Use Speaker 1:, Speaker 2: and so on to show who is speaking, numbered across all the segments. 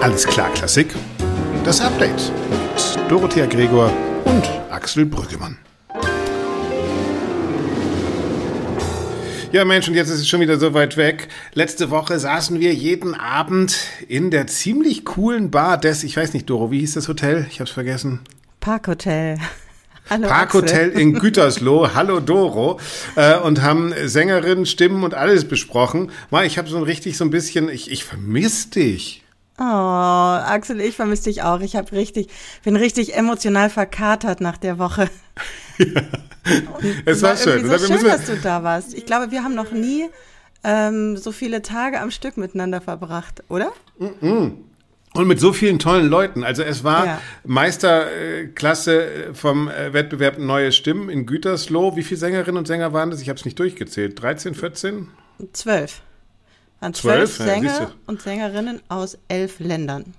Speaker 1: Alles klar, Klassik. Das Update mit Dorothea Gregor und Axel Brüggemann. Ja, Mensch, und jetzt ist es schon wieder so weit weg. Letzte Woche saßen wir jeden Abend in der ziemlich coolen Bar des, ich weiß nicht, Doro, wie hieß das Hotel? Ich hab's vergessen.
Speaker 2: Parkhotel.
Speaker 1: Hallo Parkhotel in Gütersloh, hallo Doro, äh, und haben Sängerinnen, Stimmen und alles besprochen. Mal, ich habe so richtig so ein bisschen, ich, ich vermisse dich.
Speaker 2: Oh, Axel, ich vermisse dich auch. Ich habe richtig, bin richtig emotional verkatert nach der Woche. ja. es war, war schön. So schön, dass du da warst. Ich glaube, wir haben noch nie ähm, so viele Tage am Stück miteinander verbracht, oder? Mm -mm.
Speaker 1: Und mit so vielen tollen Leuten. Also es war ja. Meisterklasse vom äh, Wettbewerb Neue Stimmen in Gütersloh. Wie viele Sängerinnen und Sänger waren das? Ich habe es nicht durchgezählt. 13, 14?
Speaker 2: Zwölf. Waren zwölf, zwölf Sänger ja, und Sängerinnen aus elf Ländern.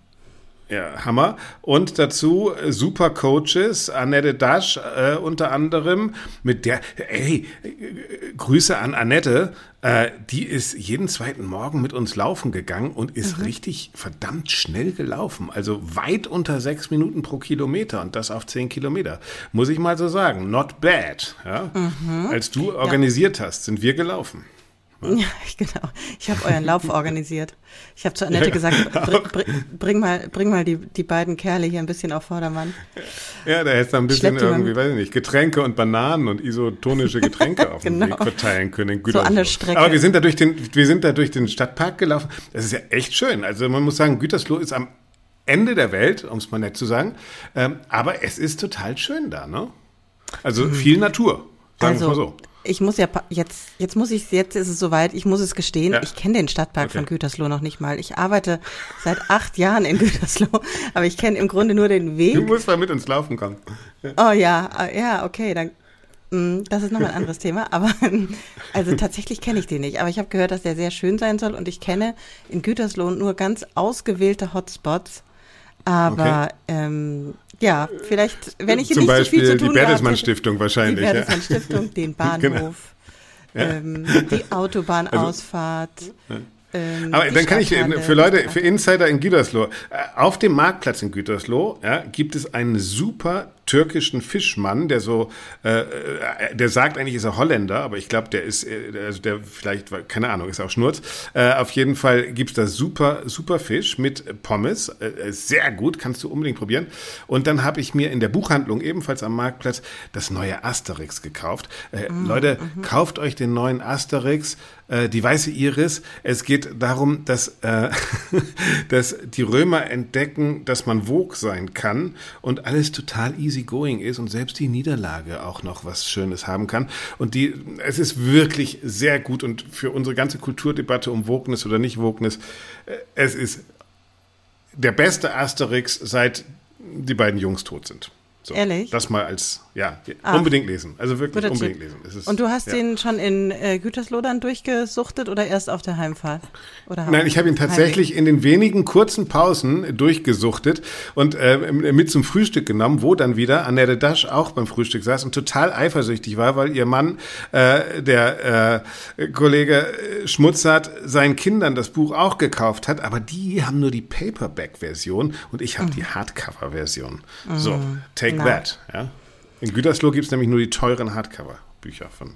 Speaker 1: Ja, Hammer. Und dazu äh, super Coaches, Annette Dasch äh, unter anderem, mit der, ey, äh, Grüße an Annette, äh, die ist jeden zweiten Morgen mit uns laufen gegangen und ist mhm. richtig verdammt schnell gelaufen. Also weit unter sechs Minuten pro Kilometer und das auf zehn Kilometer. Muss ich mal so sagen, not bad. Ja? Mhm. Als du organisiert ja. hast, sind wir gelaufen.
Speaker 2: Ja, genau. Ich habe euren Lauf organisiert. Ich habe zu Annette ja, gesagt, bring, bring, mal, bring mal die, die beiden Kerle hier ein bisschen auf Vordermann.
Speaker 1: Ja, da hättest du ein bisschen irgendwie, weiß ich nicht, Getränke und Bananen und isotonische Getränke auf genau. dem Weg verteilen können.
Speaker 2: so an der Strecke.
Speaker 1: Aber wir sind, da durch den, wir sind da durch den Stadtpark gelaufen. Das ist ja echt schön. Also man muss sagen, Gütersloh ist am Ende der Welt, um es mal nett zu sagen. Ähm, aber es ist total schön da, ne? Also mhm. viel Natur, sagen wir also, mal so
Speaker 2: ich muss ja jetzt, jetzt muss ich, jetzt ist es soweit, ich muss es gestehen, ja. ich kenne den Stadtpark okay. von Gütersloh noch nicht mal. Ich arbeite seit acht Jahren in Gütersloh, aber ich kenne im Grunde nur den Weg.
Speaker 1: Du musst mal mit uns laufen kommen.
Speaker 2: Oh ja, ah, ja, okay, dann, mm, das ist nochmal ein anderes Thema, aber also tatsächlich kenne ich den nicht. Aber ich habe gehört, dass der sehr schön sein soll und ich kenne in Gütersloh nur ganz ausgewählte Hotspots. Aber okay. ähm, ja, vielleicht, wenn ich
Speaker 1: Zum
Speaker 2: nicht
Speaker 1: Beispiel
Speaker 2: so viel zu tun
Speaker 1: die Bertelsmann Stiftung wahrscheinlich. Die
Speaker 2: Bertelsmann Stiftung, den Bahnhof, genau. ja. ähm, die Autobahnausfahrt. Also,
Speaker 1: ähm, Aber dann kann ich für Leute, für Insider in Gütersloh, äh, auf dem Marktplatz in Gütersloh ja, gibt es einen super türkischen Fischmann, der so, äh, äh, der sagt eigentlich, ist er Holländer, aber ich glaube, der ist, äh, also der vielleicht, keine Ahnung, ist auch Schnurz. Äh, auf jeden Fall gibt's da super, super Fisch mit Pommes, äh, sehr gut, kannst du unbedingt probieren. Und dann habe ich mir in der Buchhandlung ebenfalls am Marktplatz das neue Asterix gekauft. Äh, mhm. Leute, mhm. kauft euch den neuen Asterix, äh, die weiße Iris. Es geht darum, dass, äh, dass die Römer entdecken, dass man Vogue sein kann und alles total easy going ist und selbst die Niederlage auch noch was Schönes haben kann. Und die, es ist wirklich sehr gut und für unsere ganze Kulturdebatte um Wokeness oder nicht Wokeness, äh, es ist der beste Asterix, seit die beiden Jungs tot sind. So,
Speaker 2: Ehrlich?
Speaker 1: Das mal als, ja, Ach, unbedingt lesen. Also wirklich unbedingt Tipp. lesen.
Speaker 2: Ist, und du hast ja. den schon in äh, Gütersloh dann durchgesuchtet oder erst auf der Heimfahrt?
Speaker 1: Oder Nein, ich habe ihn tatsächlich Heimweg? in den wenigen kurzen Pausen durchgesucht und äh, mit zum Frühstück genommen, wo dann wieder Annette Dasch auch beim Frühstück saß und total eifersüchtig war, weil ihr Mann, äh, der äh, Kollege Schmutzert, seinen Kindern das Buch auch gekauft hat, aber die haben nur die Paperback-Version und ich habe mhm. die Hardcover-Version. Mhm. So, take Take Na. That. Ja? In Gütersloh gibt es nämlich nur die teuren Hardcover-Bücher von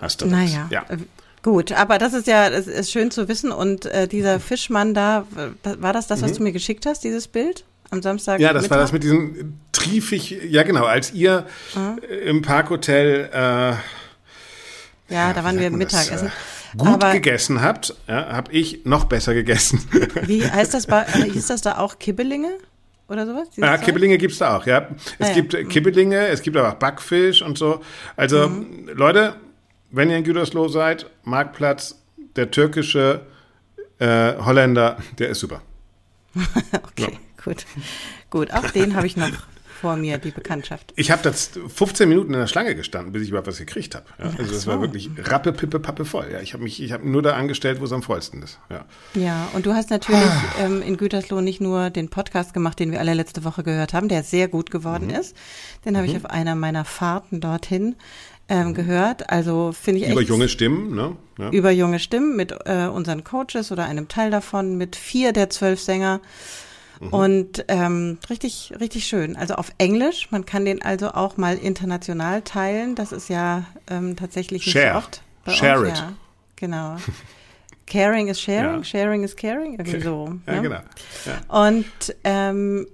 Speaker 1: Asterix.
Speaker 2: Naja. Ja. Äh, gut, aber das ist ja, das ist schön zu wissen. Und äh, dieser Fischmann da, war das das, was mhm. du mir geschickt hast, dieses Bild? Am Samstag?
Speaker 1: Ja, das Mittag? war das mit diesem triefig, ja genau, als ihr mhm. im Parkhotel äh,
Speaker 2: ja, ja, da waren wir Mittagessen.
Speaker 1: Äh, gut Aber gegessen habt, ja, habe ich noch besser gegessen.
Speaker 2: Wie heißt das? Hieß das da auch Kibbelinge? Oder sowas?
Speaker 1: Ja, Kibbelinge gibt es da auch, ja. Es ah, gibt ja. Kibbelinge, es gibt aber auch Backfisch und so. Also, mhm. Leute, wenn ihr in Gütersloh seid, Marktplatz, der türkische äh, Holländer, der ist super.
Speaker 2: okay, ja. gut. Gut, auch den habe ich noch vor mir, die Bekanntschaft.
Speaker 1: Ich habe das 15 Minuten in der Schlange gestanden, bis ich überhaupt was gekriegt habe. Ja, also es so. war wirklich rappe, pippe, pappe voll. Ja, ich habe mich, ich habe nur da angestellt, wo es am vollsten ist. Ja,
Speaker 2: ja und du hast natürlich ah. ähm, in Gütersloh nicht nur den Podcast gemacht, den wir alle letzte Woche gehört haben, der sehr gut geworden mhm. ist. Den habe mhm. ich auf einer meiner Fahrten dorthin ähm, gehört. Also finde ich
Speaker 1: Über
Speaker 2: echt,
Speaker 1: junge Stimmen, ne?
Speaker 2: Ja. Über junge Stimmen mit äh, unseren Coaches oder einem Teil davon, mit vier der zwölf Sänger. Mhm. Und ähm, richtig, richtig schön. Also auf Englisch. Man kann den also auch mal international teilen. Das ist ja ähm, tatsächlich nicht
Speaker 1: Share.
Speaker 2: so oft.
Speaker 1: Bei Share uns. it.
Speaker 2: Ja, genau. Caring is sharing, ja. sharing is caring, irgendwie so.
Speaker 1: Ja,
Speaker 2: ne?
Speaker 1: genau.
Speaker 2: Ja. Und ähm,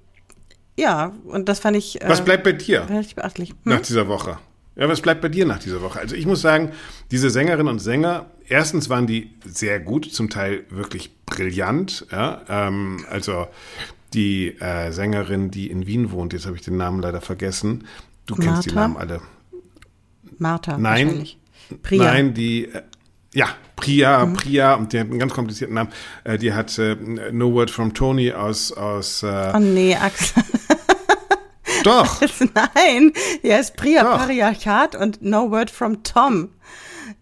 Speaker 2: ja, und das fand ich.
Speaker 1: Äh, was bleibt bei dir?
Speaker 2: Relativ beachtlich. Hm?
Speaker 1: Nach dieser Woche. Ja, was bleibt bei dir nach dieser Woche? Also ich muss sagen, diese Sängerinnen und Sänger, erstens waren die sehr gut, zum Teil wirklich brillant. Ja, ähm, also die äh, Sängerin, die in Wien wohnt, jetzt habe ich den Namen leider vergessen. Du kennst
Speaker 2: Martha?
Speaker 1: die Namen alle.
Speaker 2: Martha.
Speaker 1: Nein,
Speaker 2: Priya.
Speaker 1: nein, die äh, ja, Priya, mhm. Priya, und die hat einen ganz komplizierten Namen. Äh, die hat äh, No Word from Tony aus aus. Äh,
Speaker 2: oh nee, Axel.
Speaker 1: Doch.
Speaker 2: Nein, er ist Priya Doch. Patriarchat und No Word from Tom.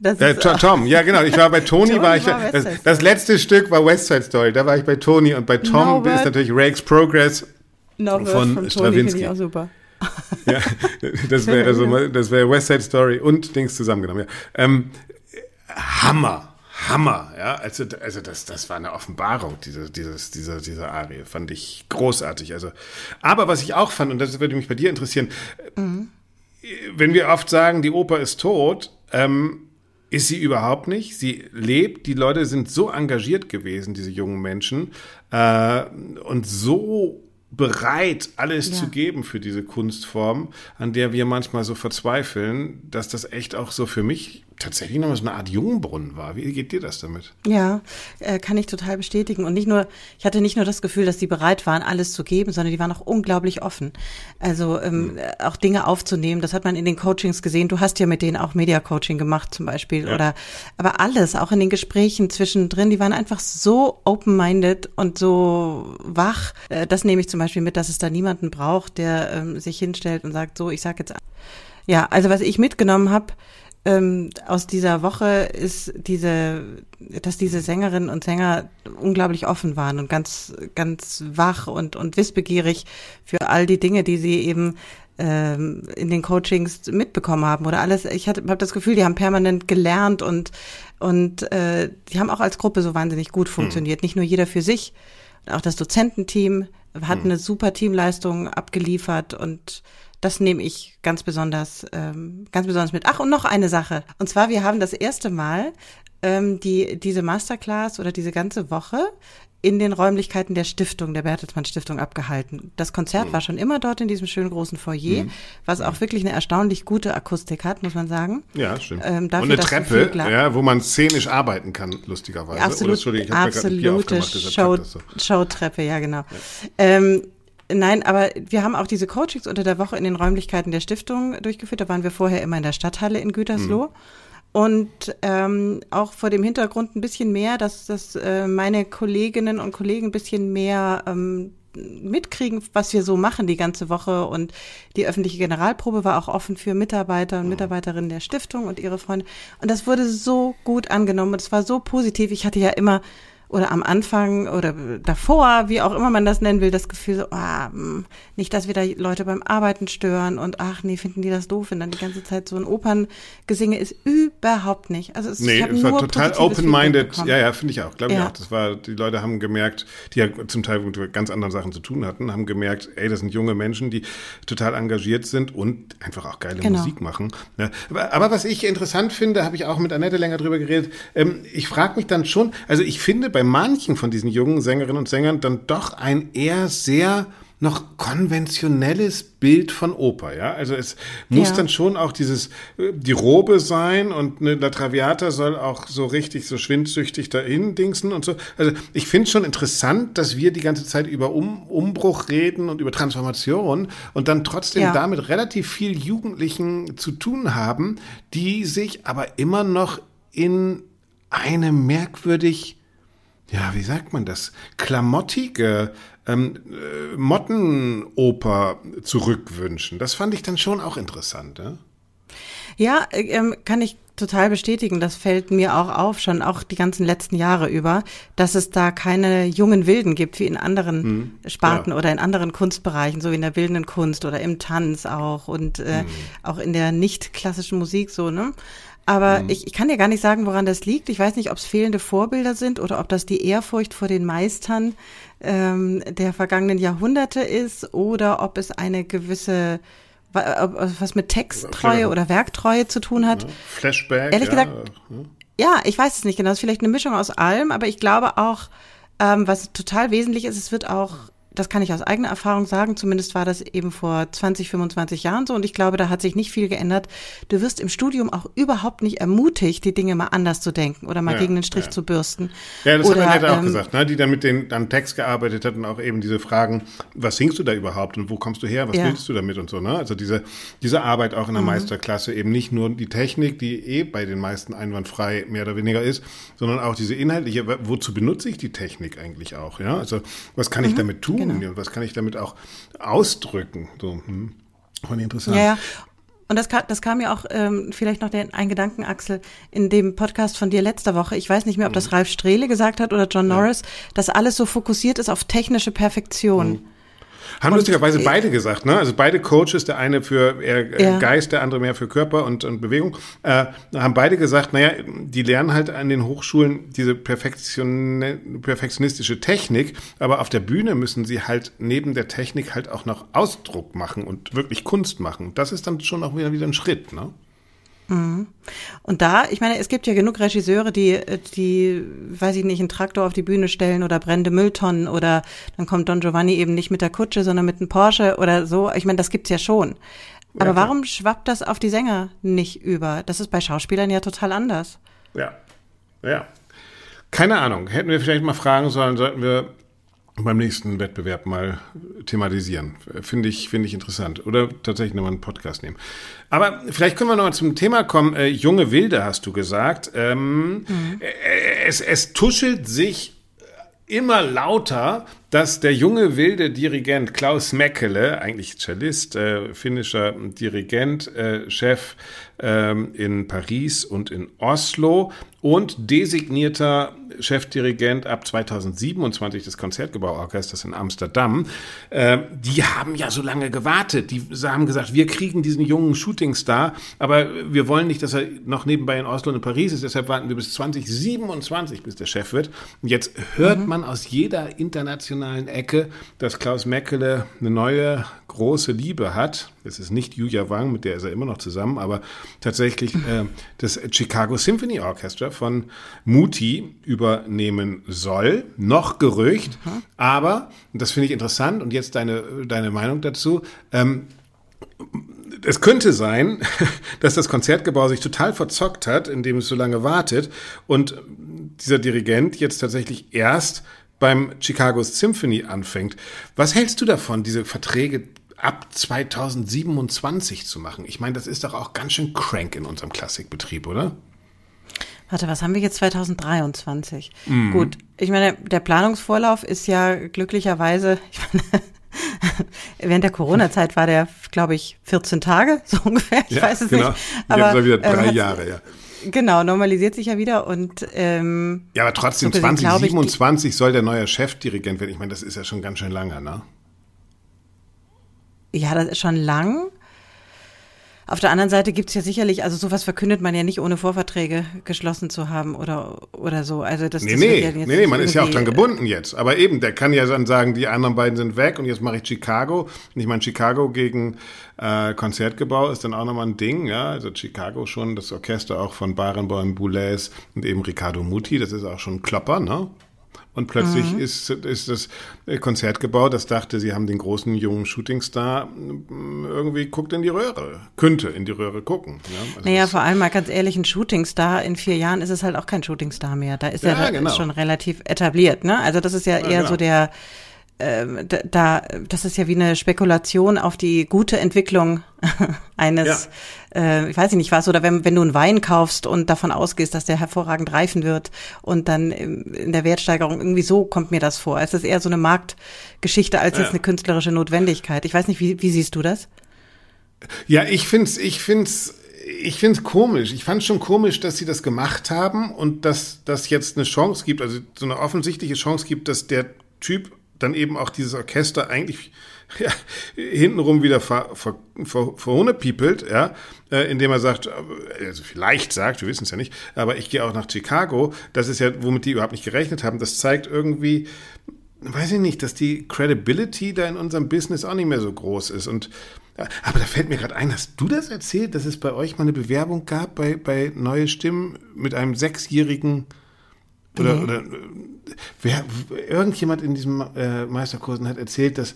Speaker 1: Äh, Tom, ja genau. Ich war bei Tony, Tony war ich. War das, das, letzte Stück war West Side Story. Da war ich bei Tony und bei Tom no ist natürlich Rakes Progress
Speaker 2: no
Speaker 1: von
Speaker 2: from
Speaker 1: Stravinsky.
Speaker 2: Auch super.
Speaker 1: ja, das wäre so, das wäre West Side Story und Dings zusammengenommen. Ja. Ähm, Hammer. Hammer, ja. Also, also das, das war eine Offenbarung, diese, dieses, diese, diese Arie. Fand ich großartig. Also, aber was ich auch fand, und das würde mich bei dir interessieren, mhm. wenn wir oft sagen, die Oper ist tot, ähm, ist sie überhaupt nicht. Sie lebt. Die Leute sind so engagiert gewesen, diese jungen Menschen, äh, und so bereit, alles ja. zu geben für diese Kunstform, an der wir manchmal so verzweifeln, dass das echt auch so für mich tatsächlich noch so eine Art Jungbrunnen war. Wie geht dir das damit?
Speaker 2: Ja, äh, kann ich total bestätigen. Und nicht nur, ich hatte nicht nur das Gefühl, dass die bereit waren, alles zu geben, sondern die waren auch unglaublich offen. Also ähm, hm. auch Dinge aufzunehmen. Das hat man in den Coachings gesehen. Du hast ja mit denen auch Media-Coaching gemacht zum Beispiel. Ja. Oder aber alles, auch in den Gesprächen zwischendrin, die waren einfach so open-minded und so wach. Äh, das nehme ich zum Beispiel mit, dass es da niemanden braucht, der ähm, sich hinstellt und sagt, so, ich sag jetzt. Ja, also was ich mitgenommen habe, ähm, aus dieser Woche ist diese, dass diese Sängerinnen und Sänger unglaublich offen waren und ganz, ganz wach und, und wissbegierig für all die Dinge, die sie eben ähm, in den Coachings mitbekommen haben oder alles. Ich habe hab das Gefühl, die haben permanent gelernt und, und äh, die haben auch als Gruppe so wahnsinnig gut hm. funktioniert. Hm. Nicht nur jeder für sich, auch das Dozententeam hat hm. eine super Teamleistung abgeliefert und das nehme ich ganz besonders, ähm, ganz besonders mit. Ach, und noch eine Sache. Und zwar, wir haben das erste Mal ähm, die, diese Masterclass oder diese ganze Woche in den Räumlichkeiten der Stiftung, der Bertelsmann Stiftung abgehalten. Das Konzert mhm. war schon immer dort in diesem schönen großen Foyer, mhm. was auch wirklich eine erstaunlich gute Akustik hat, muss man sagen.
Speaker 1: Ja, stimmt. Ähm, dafür, Und eine Treppe, ja, wo man szenisch arbeiten kann, lustigerweise.
Speaker 2: Absolut, Oder, ich absolute Show, so. Showtreppe, ja genau. Ja. Ähm, Nein, aber wir haben auch diese Coachings unter der Woche in den Räumlichkeiten der Stiftung durchgeführt. Da waren wir vorher immer in der Stadthalle in Gütersloh. Mhm. Und ähm, auch vor dem Hintergrund ein bisschen mehr, dass, dass äh, meine Kolleginnen und Kollegen ein bisschen mehr ähm, mitkriegen, was wir so machen die ganze Woche. Und die öffentliche Generalprobe war auch offen für Mitarbeiter und mhm. Mitarbeiterinnen der Stiftung und ihre Freunde. Und das wurde so gut angenommen und es war so positiv. Ich hatte ja immer oder am Anfang oder davor, wie auch immer man das nennen will, das Gefühl so, ah, hm, nicht, dass wir da Leute beim Arbeiten stören und ach nee, finden die das doof, wenn dann die ganze Zeit so ein Operngesinge ist. Überhaupt nicht. Also es,
Speaker 1: nee, es war total open-minded. Ja, ja, finde ich auch, glaube ja. ich auch. Das war, die Leute haben gemerkt, die ja zum Teil mit ganz anderen Sachen zu tun hatten, haben gemerkt, ey, das sind junge Menschen, die total engagiert sind und einfach auch geile genau. Musik machen. Ja, aber, aber, was ich interessant finde, habe ich auch mit Annette länger drüber geredet, ähm, ich frage mich dann schon, also ich finde bei bei manchen von diesen jungen Sängerinnen und Sängern dann doch ein eher sehr noch konventionelles Bild von Oper, ja. Also es muss ja. dann schon auch dieses, äh, die Robe sein und eine La Traviata soll auch so richtig so schwindsüchtig dahin dingsen und so. Also ich finde schon interessant, dass wir die ganze Zeit über um, Umbruch reden und über Transformation und dann trotzdem ja. damit relativ viel Jugendlichen zu tun haben, die sich aber immer noch in eine merkwürdig ja, wie sagt man das, klamottige ähm, äh, Mottenoper zurückwünschen. Das fand ich dann schon auch interessant. Ja?
Speaker 2: Ja, ähm, kann ich total bestätigen. Das fällt mir auch auf, schon auch die ganzen letzten Jahre über, dass es da keine jungen Wilden gibt, wie in anderen hm, Sparten ja. oder in anderen Kunstbereichen, so wie in der bildenden Kunst oder im Tanz auch und äh, hm. auch in der nicht klassischen Musik so, ne? Aber mhm. ich, ich kann dir gar nicht sagen, woran das liegt. Ich weiß nicht, ob es fehlende Vorbilder sind oder ob das die Ehrfurcht vor den Meistern ähm, der vergangenen Jahrhunderte ist oder ob es eine gewisse was mit Texttreue oder Werktreue zu tun hat.
Speaker 1: Flashback.
Speaker 2: Ehrlich ja. gesagt, ja, ich weiß es nicht genau. Es ist vielleicht eine Mischung aus allem, aber ich glaube auch, ähm, was total wesentlich ist, es wird auch das kann ich aus eigener Erfahrung sagen, zumindest war das eben vor 20, 25 Jahren so und ich glaube, da hat sich nicht viel geändert. Du wirst im Studium auch überhaupt nicht ermutigt, die Dinge mal anders zu denken oder mal ja, gegen den Strich ja. zu bürsten.
Speaker 1: Ja, das oder, hat er auch ähm, gesagt, ne? die dann mit den am Text gearbeitet hat und auch eben diese Fragen, was singst du da überhaupt und wo kommst du her, was ja. willst du damit und so, ne? Also diese, diese Arbeit auch in der mhm. Meisterklasse, eben nicht nur die Technik, die eh bei den meisten einwandfrei mehr oder weniger ist, sondern auch diese inhaltliche, wozu benutze ich die Technik eigentlich auch, ja? Also was kann ich mhm. damit tun? Genau. Und was kann ich damit auch ausdrücken? So, hm. Fand interessant.
Speaker 2: Ja, ja. Und das kam, das kam ja auch ähm, vielleicht noch der, ein Gedankenaxel in dem Podcast von dir letzter Woche. Ich weiß nicht mehr, ob das mhm. Ralf Strehle gesagt hat oder John Norris, ja. dass alles so fokussiert ist auf technische Perfektion. Mhm.
Speaker 1: Haben lustigerweise beide gesagt, ne? Also beide Coaches, der eine für eher ja. Geist, der andere mehr für Körper und, und Bewegung, äh, haben beide gesagt, naja, die lernen halt an den Hochschulen diese Perfektion, perfektionistische Technik, aber auf der Bühne müssen sie halt neben der Technik halt auch noch Ausdruck machen und wirklich Kunst machen. Das ist dann schon auch wieder, wieder ein Schritt, ne?
Speaker 2: Mhm. Und da, ich meine, es gibt ja genug Regisseure, die, die, weiß ich nicht, einen Traktor auf die Bühne stellen oder brennende Mülltonnen oder dann kommt Don Giovanni eben nicht mit der Kutsche, sondern mit einem Porsche oder so. Ich meine, das gibt's ja schon. Aber ja, warum schwappt das auf die Sänger nicht über? Das ist bei Schauspielern ja total anders.
Speaker 1: Ja, ja. Keine Ahnung. Hätten wir vielleicht mal fragen sollen, sollten wir beim nächsten Wettbewerb mal thematisieren. Finde ich, finde ich interessant. Oder tatsächlich nochmal einen Podcast nehmen. Aber vielleicht können wir nochmal zum Thema kommen. Äh, junge Wilde hast du gesagt. Ähm, mhm. Äh, es, es tuschelt sich immer lauter, dass der junge wilde Dirigent Klaus Mäkele, eigentlich Cellist, äh, finnischer Dirigent, äh, Chef ähm, in Paris und in Oslo und designierter Chefdirigent ab 2027 des Konzertgebauorchesters in Amsterdam. Äh, die haben ja so lange gewartet. Die haben gesagt, wir kriegen diesen jungen Shootingstar, aber wir wollen nicht, dass er noch nebenbei in Oslo und in Paris ist. Deshalb warten wir bis 2027, bis der Chef wird. Und jetzt hört mhm. man aus jeder internationalen Ecke, dass Klaus Mäkele eine neue große Liebe hat. Es ist nicht Julia Wang, mit der ist er immer noch zusammen, aber tatsächlich äh, das Chicago Symphony Orchestra von Muti übernehmen soll. Noch Gerücht, mhm. aber, das finde ich interessant und jetzt deine, deine Meinung dazu, ähm, es könnte sein, dass das Konzertgebau sich total verzockt hat, indem es so lange wartet und dieser Dirigent jetzt tatsächlich erst beim Chicago Symphony anfängt. Was hältst du davon, diese Verträge ab 2027 zu machen? Ich meine, das ist doch auch ganz schön crank in unserem Klassikbetrieb, oder?
Speaker 2: Warte, was haben wir jetzt 2023? Mhm. Gut, ich meine, der Planungsvorlauf ist ja glücklicherweise, ich meine, während der Corona-Zeit war der, glaube ich, 14 Tage, so ungefähr. Ich ja, weiß es genau. nicht.
Speaker 1: Aber jetzt wieder drei ähm, Jahre, ja.
Speaker 2: Genau, normalisiert sich ja wieder und ähm,
Speaker 1: Ja, aber trotzdem, so gesehen, 2027 soll der neue Chefdirigent werden. Ich meine, das ist ja schon ganz schön lange, ne?
Speaker 2: Ja, das ist schon lang. Auf der anderen Seite gibt es ja sicherlich, also sowas verkündet man ja nicht, ohne Vorverträge geschlossen zu haben oder, oder so. Also das,
Speaker 1: nee, das nee, ja nee, nee, man ist ja auch dran gebunden jetzt. Aber eben, der kann ja dann sagen, die anderen beiden sind weg und jetzt mache ich Chicago. Und ich meine, Chicago gegen äh, Konzertgebau ist dann auch nochmal ein Ding, ja. Also Chicago schon, das Orchester auch von Barenboim Boulez und eben Riccardo Muti, das ist auch schon ein Klopper, ne? Und plötzlich mhm. ist, ist das Konzertgebau, das dachte, sie haben den großen jungen Shootingstar, mm, irgendwie guckt in die Röhre, könnte in die Röhre gucken.
Speaker 2: Ja? Also naja, vor allem mal ganz ehrlich, ein Shootingstar, in vier Jahren ist es halt auch kein Shootingstar mehr. Da ist ja, er genau. schon relativ etabliert. Ne? Also das ist ja, ja eher genau. so der ähm, da, das ist ja wie eine Spekulation auf die gute Entwicklung eines, ja. Äh, ich weiß nicht was, oder wenn, wenn du einen Wein kaufst und davon ausgehst, dass der hervorragend reifen wird und dann in der Wertsteigerung irgendwie so kommt mir das vor. Es ist eher so eine Marktgeschichte als ja. jetzt eine künstlerische Notwendigkeit. Ich weiß nicht, wie, wie siehst du das?
Speaker 1: Ja, ich find's, ich find's ich finde es komisch. Ich fand schon komisch, dass sie das gemacht haben und dass das jetzt eine Chance gibt, also so eine offensichtliche Chance gibt, dass der Typ dann eben auch dieses Orchester eigentlich ja, hintenrum wieder ver, ver, ver, verhunepiepelt, ja, äh, indem er sagt, äh, also vielleicht sagt, wir wissen es ja nicht, aber ich gehe auch nach Chicago. Das ist ja, womit die überhaupt nicht gerechnet haben. Das zeigt irgendwie, weiß ich nicht, dass die Credibility da in unserem Business auch nicht mehr so groß ist. Und äh, aber da fällt mir gerade ein, hast du das erzählt, dass es bei euch mal eine Bewerbung gab bei, bei Neue Stimmen mit einem sechsjährigen oder, mhm. oder wer, irgendjemand in diesen äh, Meisterkursen hat erzählt, dass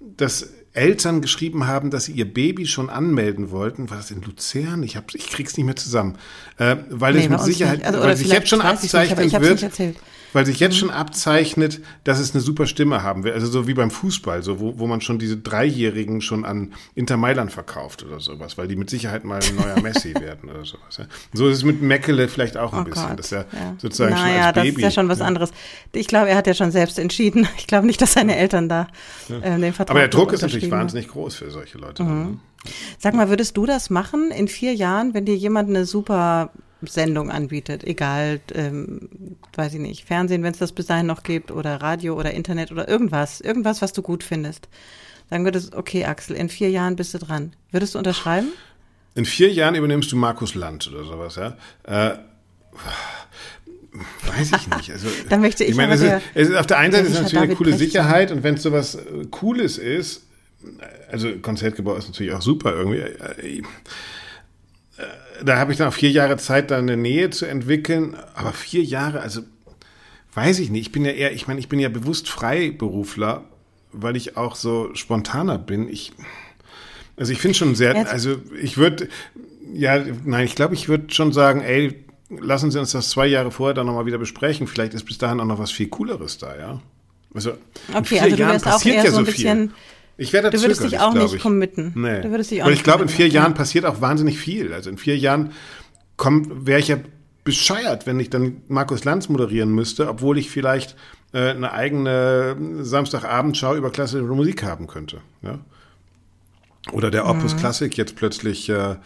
Speaker 1: dass Eltern geschrieben haben, dass sie ihr Baby schon anmelden wollten. War das in Luzern? Ich, hab, ich krieg's nicht mehr zusammen. Äh, weil nee, es mit Sicherheit, also, weil sich jetzt schon abzeichnen nicht, wird weil sich jetzt mhm. schon abzeichnet, dass es eine super Stimme haben wird. Also so wie beim Fußball, so wo, wo man schon diese Dreijährigen schon an Inter Mailand verkauft oder sowas, weil die mit Sicherheit mal ein neuer Messi werden oder sowas. Ja. So ist es mit Meckele vielleicht auch ein oh bisschen, Gott. dass er ja. sozusagen naja, schon als
Speaker 2: das
Speaker 1: Baby.
Speaker 2: ist ja schon was anderes. Ich glaube, er hat ja schon selbst entschieden. Ich glaube nicht, dass seine Eltern da äh, den Vertrag
Speaker 1: Aber der Druck ist natürlich wahnsinnig groß für solche Leute. Mhm.
Speaker 2: Ne? Sag mal, würdest du das machen in vier Jahren, wenn dir jemand eine super Sendung anbietet, egal, ähm, weiß ich nicht, Fernsehen, wenn es das bis dahin noch gibt, oder Radio oder Internet oder irgendwas, irgendwas, was du gut findest. Dann würdest du, okay, Axel, in vier Jahren bist du dran. Würdest du unterschreiben?
Speaker 1: In vier Jahren übernimmst du Markus Land oder sowas, ja? Äh, weiß ich nicht. Also,
Speaker 2: Dann möchte ich,
Speaker 1: ich meine, es ist, es ist, auf der einen Seite ist es natürlich eine coole Brecht Sicherheit und wenn es sowas äh, Cooles ist, also Konzertgebäude ist natürlich auch super irgendwie. Äh, da habe ich dann auch vier Jahre Zeit, da eine Nähe zu entwickeln. Aber vier Jahre, also weiß ich nicht. Ich bin ja eher, ich meine, ich bin ja bewusst Freiberufler, weil ich auch so spontaner bin. Ich, also ich finde schon sehr, also ich würde, ja, nein, ich glaube, ich würde schon sagen, ey, lassen Sie uns das zwei Jahre vorher dann nochmal wieder besprechen. Vielleicht ist bis dahin auch noch was viel Cooleres da, ja. Also
Speaker 2: okay, also Jahren passiert ja so viel.
Speaker 1: Ich werde
Speaker 2: Du würdest dich auch nicht ich. committen.
Speaker 1: Nee. Du würdest dich auch Weil ich glaube, in vier Jahren passiert auch wahnsinnig viel. Also in vier Jahren wäre ich ja bescheuert, wenn ich dann Markus Lanz moderieren müsste, obwohl ich vielleicht äh, eine eigene Samstagabendschau über klassische Musik haben könnte. Ja? Oder der Opus mhm. Klassik jetzt plötzlich äh,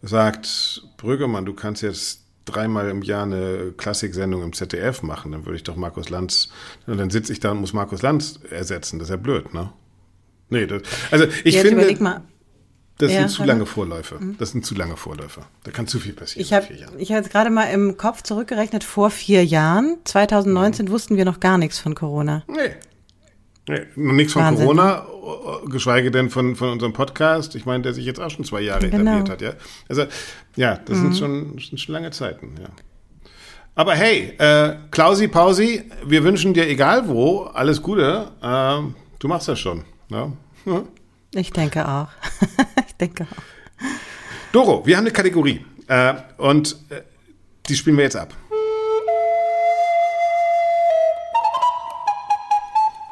Speaker 1: sagt, Brüggemann, du kannst jetzt dreimal im Jahr eine Klassiksendung im ZDF machen, dann würde ich doch Markus Lanz, dann sitze ich da und muss Markus Lanz ersetzen. Das ist ja blöd, ne? Nee, das, also ich Jetzt finde, das ja, sind zu lange Vorläufe. Mhm. Das sind zu lange Vorläufe. Da kann zu viel passieren.
Speaker 2: Ich habe hab jetzt gerade mal im Kopf zurückgerechnet, vor vier Jahren, 2019, mhm. wussten wir noch gar nichts von Corona.
Speaker 1: Nee. Nee, noch nichts von Wahnsinn. Corona, geschweige denn von, von unserem Podcast. Ich meine, der sich jetzt auch schon zwei Jahre genau. etabliert hat, ja. Also, ja, das mhm. sind, schon, sind schon lange Zeiten, ja. Aber hey, äh, Klausi, Pausi, wir wünschen dir egal wo alles Gute. Äh, du machst das schon. Ja?
Speaker 2: Ja. Ich denke auch. ich denke auch.
Speaker 1: Doro, wir haben eine Kategorie äh, und äh, die spielen wir jetzt ab.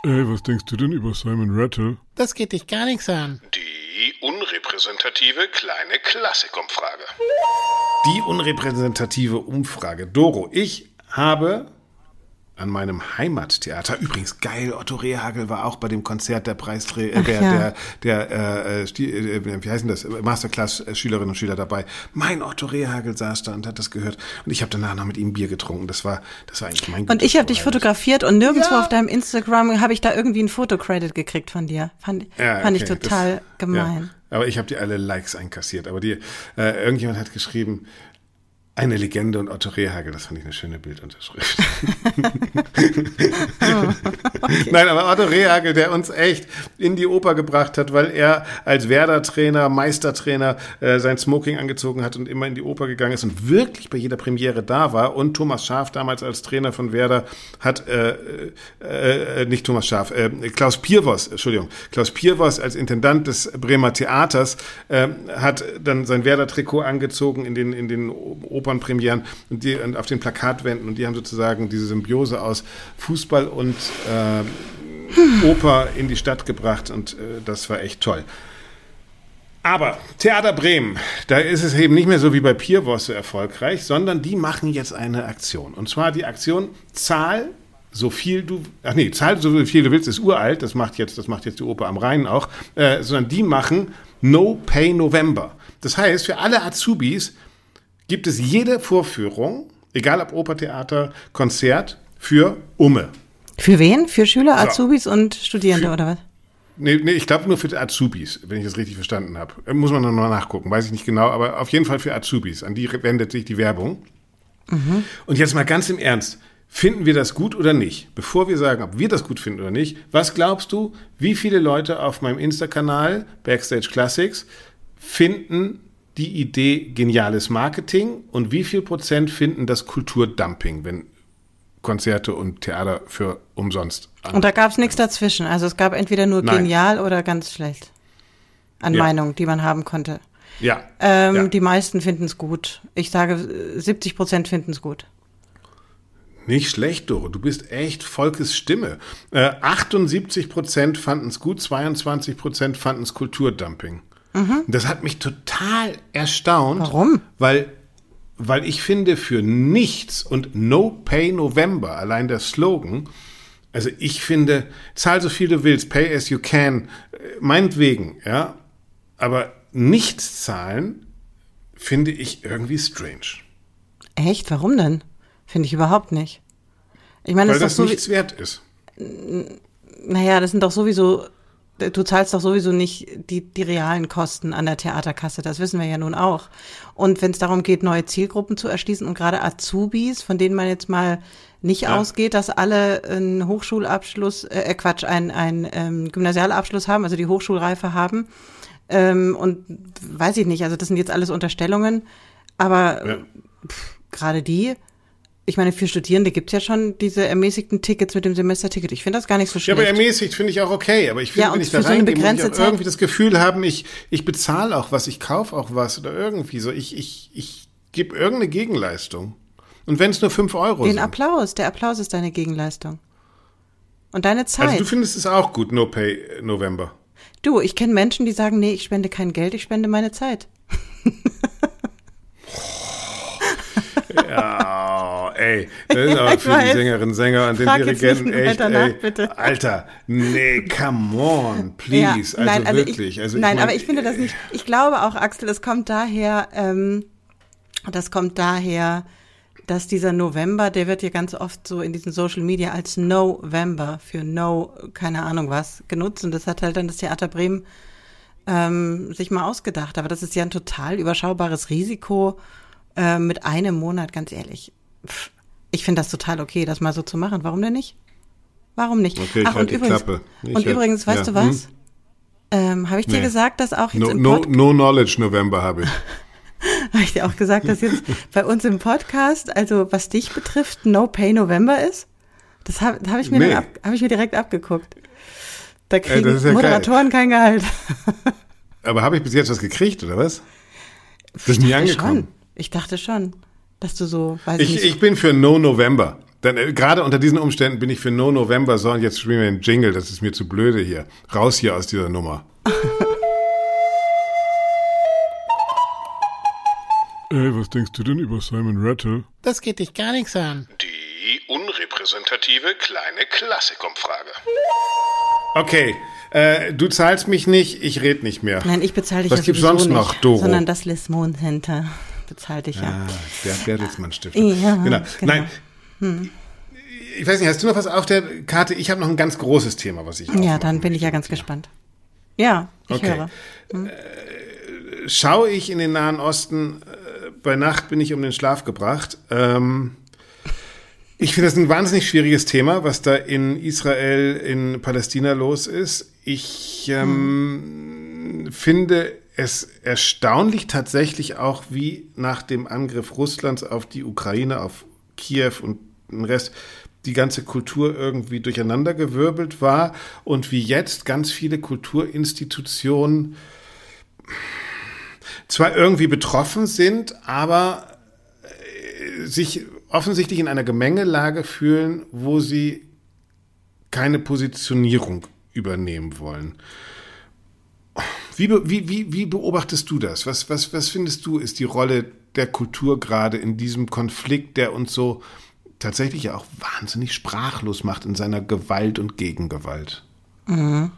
Speaker 3: Ey, was denkst du denn über Simon Rattle?
Speaker 4: Das geht dich gar nichts an.
Speaker 1: Die unrepräsentative kleine Klassikumfrage. Die unrepräsentative Umfrage. Doro, ich habe an meinem Heimattheater. Übrigens geil, Otto Rehagel war auch bei dem Konzert der Preisträger, äh, der, ja. der, der, äh, äh, äh, wie heißen das, Masterclass-Schülerinnen und Schüler dabei. Mein Otto Rehagel saß da und hat das gehört. Und ich habe danach noch mit ihm Bier getrunken. Das war, das war eigentlich mein
Speaker 2: Und ich habe dich fotografiert und nirgendwo ja. auf deinem Instagram habe ich da irgendwie ein Fotocredit gekriegt von dir. Fand, ja, fand okay. ich total das, gemein.
Speaker 1: Aber ich habe dir alle Likes einkassiert. Aber die, äh, irgendjemand hat geschrieben, eine Legende und Otto Rehagel, das fand ich eine schöne Bildunterschrift. oh, okay. Nein, aber Otto Rehagel, der uns echt in die Oper gebracht hat, weil er als Werder-Trainer, Meistertrainer äh, sein Smoking angezogen hat und immer in die Oper gegangen ist und wirklich bei jeder Premiere da war. Und Thomas Schaf damals als Trainer von Werder hat, äh, äh, nicht Thomas Schaf, äh, Klaus Piervos, Entschuldigung, Klaus Piervos als Intendant des Bremer Theaters äh, hat dann sein Werder-Trikot angezogen in den, in den Oper Opernpremieren und die und auf den Plakatwänden und die haben sozusagen diese Symbiose aus Fußball und äh, Oper in die Stadt gebracht und äh, das war echt toll. Aber Theater Bremen, da ist es eben nicht mehr so wie bei Pierwos so erfolgreich, sondern die machen jetzt eine Aktion. Und zwar die Aktion Zahl so viel du, ach nee, Zahl so viel du willst, ist uralt, das macht jetzt, das macht jetzt die Oper am Rhein auch, äh, sondern die machen No Pay November. Das heißt, für alle Azubis gibt es jede Vorführung, egal ob Opertheater, Konzert, für Umme.
Speaker 2: Für wen? Für Schüler, Azubis so. und Studierende für, oder was?
Speaker 1: Nee, nee ich glaube nur für die Azubis, wenn ich das richtig verstanden habe. Muss man noch mal nachgucken, weiß ich nicht genau, aber auf jeden Fall für Azubis. An die wendet sich die Werbung. Mhm. Und jetzt mal ganz im Ernst. Finden wir das gut oder nicht? Bevor wir sagen, ob wir das gut finden oder nicht, was glaubst du, wie viele Leute auf meinem Insta-Kanal Backstage Classics finden die Idee geniales Marketing und wie viel Prozent finden das Kulturdumping, wenn Konzerte und Theater für umsonst.
Speaker 2: Und da gab es nichts dazwischen. Also es gab entweder nur Nein. genial oder ganz schlecht an ja. Meinung, die man haben konnte.
Speaker 1: Ja.
Speaker 2: Ähm,
Speaker 1: ja.
Speaker 2: Die meisten finden es gut. Ich sage, 70 Prozent finden es gut.
Speaker 1: Nicht schlecht, Doro. Du bist echt Volkes Stimme. Äh, 78 Prozent fanden es gut, 22 Prozent fanden es Kulturdumping. Mhm. Das hat mich total erstaunt.
Speaker 2: Warum?
Speaker 1: Weil, weil ich finde, für nichts und No Pay November, allein der Slogan, also ich finde, zahl so viel du willst, pay as you can, äh, meinetwegen, ja, aber nichts zahlen finde ich irgendwie strange.
Speaker 2: Echt? Warum denn? Finde ich überhaupt nicht. Ich meine,
Speaker 1: Weil das, das nichts wert ist.
Speaker 2: Naja, das sind doch sowieso, du zahlst doch sowieso nicht die, die realen Kosten an der Theaterkasse, das wissen wir ja nun auch. Und wenn es darum geht, neue Zielgruppen zu erschließen und gerade Azubis, von denen man jetzt mal nicht ja. ausgeht, dass alle einen Hochschulabschluss, äh, äh Quatsch, einen, einen ähm, Gymnasialabschluss haben, also die Hochschulreife haben. Ähm, und weiß ich nicht, also das sind jetzt alles Unterstellungen, aber ja. gerade die ich meine, für Studierende gibt es ja schon diese ermäßigten Tickets mit dem Semesterticket. Ich finde das gar nicht so schlecht.
Speaker 1: Ja, aber ermäßigt finde ich auch okay. Aber ich finde,
Speaker 2: ja,
Speaker 1: wenn ich da reingehe, so muss ich irgendwie das Gefühl haben, ich, ich bezahle auch was, ich kaufe auch was oder irgendwie so. Ich, ich, ich gebe irgendeine Gegenleistung. Und wenn es nur fünf Euro
Speaker 2: Den
Speaker 1: sind.
Speaker 2: Den Applaus, der Applaus ist deine Gegenleistung. Und deine Zeit. Also
Speaker 1: du findest es auch gut, No Pay November.
Speaker 2: Du, ich kenne Menschen, die sagen, nee, ich spende kein Geld, ich spende meine Zeit.
Speaker 1: Ja, ey, das ist aber für die Sängerinnen, Sänger und den Dirigenten echt, ey, bitte. Alter, nee, come on, please, ja, nein, also, also wirklich.
Speaker 2: Ich,
Speaker 1: also
Speaker 2: nein, mein, aber ich finde das nicht, ich glaube auch, Axel, es kommt daher, ähm, das kommt daher, dass dieser November, der wird ja ganz oft so in diesen Social Media als November für No, keine Ahnung was, genutzt und das hat halt dann das Theater Bremen ähm, sich mal ausgedacht. Aber das ist ja ein total überschaubares Risiko, äh, mit einem Monat, ganz ehrlich. Pff, ich finde das total okay, das mal so zu machen. Warum denn nicht? Warum nicht?
Speaker 1: Okay, Ach,
Speaker 2: und übrigens, und halt, übrigens, weißt ja. du was? Hm? Ähm, habe ich dir nee. gesagt, dass auch jetzt
Speaker 1: no,
Speaker 2: im
Speaker 1: no, no Knowledge November habe ich.
Speaker 2: habe ich dir auch gesagt, dass jetzt bei uns im Podcast, also was dich betrifft, No Pay November ist? Das habe hab ich, mir nee. hab ich mir direkt abgeguckt. Da kriegen äh, ja Moderatoren geil. kein Gehalt.
Speaker 1: Aber habe ich bis jetzt was gekriegt, oder was? Das ist nie angekommen. Schon.
Speaker 2: Ich dachte schon, dass du so,
Speaker 1: weiß ich, nicht. Ich bin für No November. Denn äh, gerade unter diesen Umständen bin ich für No November. So, und jetzt spielen wir einen Jingle. Das ist mir zu blöde hier. Raus hier aus dieser Nummer.
Speaker 3: Ey, was denkst du denn über Simon Rattle?
Speaker 4: Das geht dich gar nichts an.
Speaker 1: Die unrepräsentative kleine Klassikumfrage. Okay, äh, du zahlst mich nicht, ich red nicht mehr.
Speaker 2: Nein, ich bezahle dich
Speaker 1: Was gibt's sonst
Speaker 2: nicht,
Speaker 1: noch, Doro?
Speaker 2: Sondern das Lismon Center bezahlt dich ja.
Speaker 1: Ah, der Bertelsmann Stiftung. Ja, genau. genau. Nein. Hm. Ich weiß nicht, hast du noch was auf der Karte? Ich habe noch ein ganz großes Thema, was ich
Speaker 2: Ja, dann bin ich ja ganz ja. gespannt. Ja, ich okay. höre.
Speaker 1: Hm. Äh, schaue ich in den Nahen Osten, äh, bei Nacht bin ich um den Schlaf gebracht. Ähm, ich finde das ein wahnsinnig schwieriges Thema, was da in Israel, in Palästina los ist. Ich ähm, hm. finde es erstaunlich tatsächlich auch, wie nach dem Angriff Russlands auf die Ukraine, auf Kiew und den Rest, die ganze Kultur irgendwie durcheinandergewirbelt war und wie jetzt ganz viele Kulturinstitutionen zwar irgendwie betroffen sind, aber äh, sich offensichtlich in einer Gemengelage fühlen, wo sie keine Positionierung übernehmen wollen. Wie, wie, wie, wie beobachtest du das? Was, was, was findest du, ist die Rolle der Kultur gerade in diesem Konflikt, der uns so tatsächlich ja auch wahnsinnig sprachlos macht in seiner Gewalt und Gegengewalt?
Speaker 2: Mhm.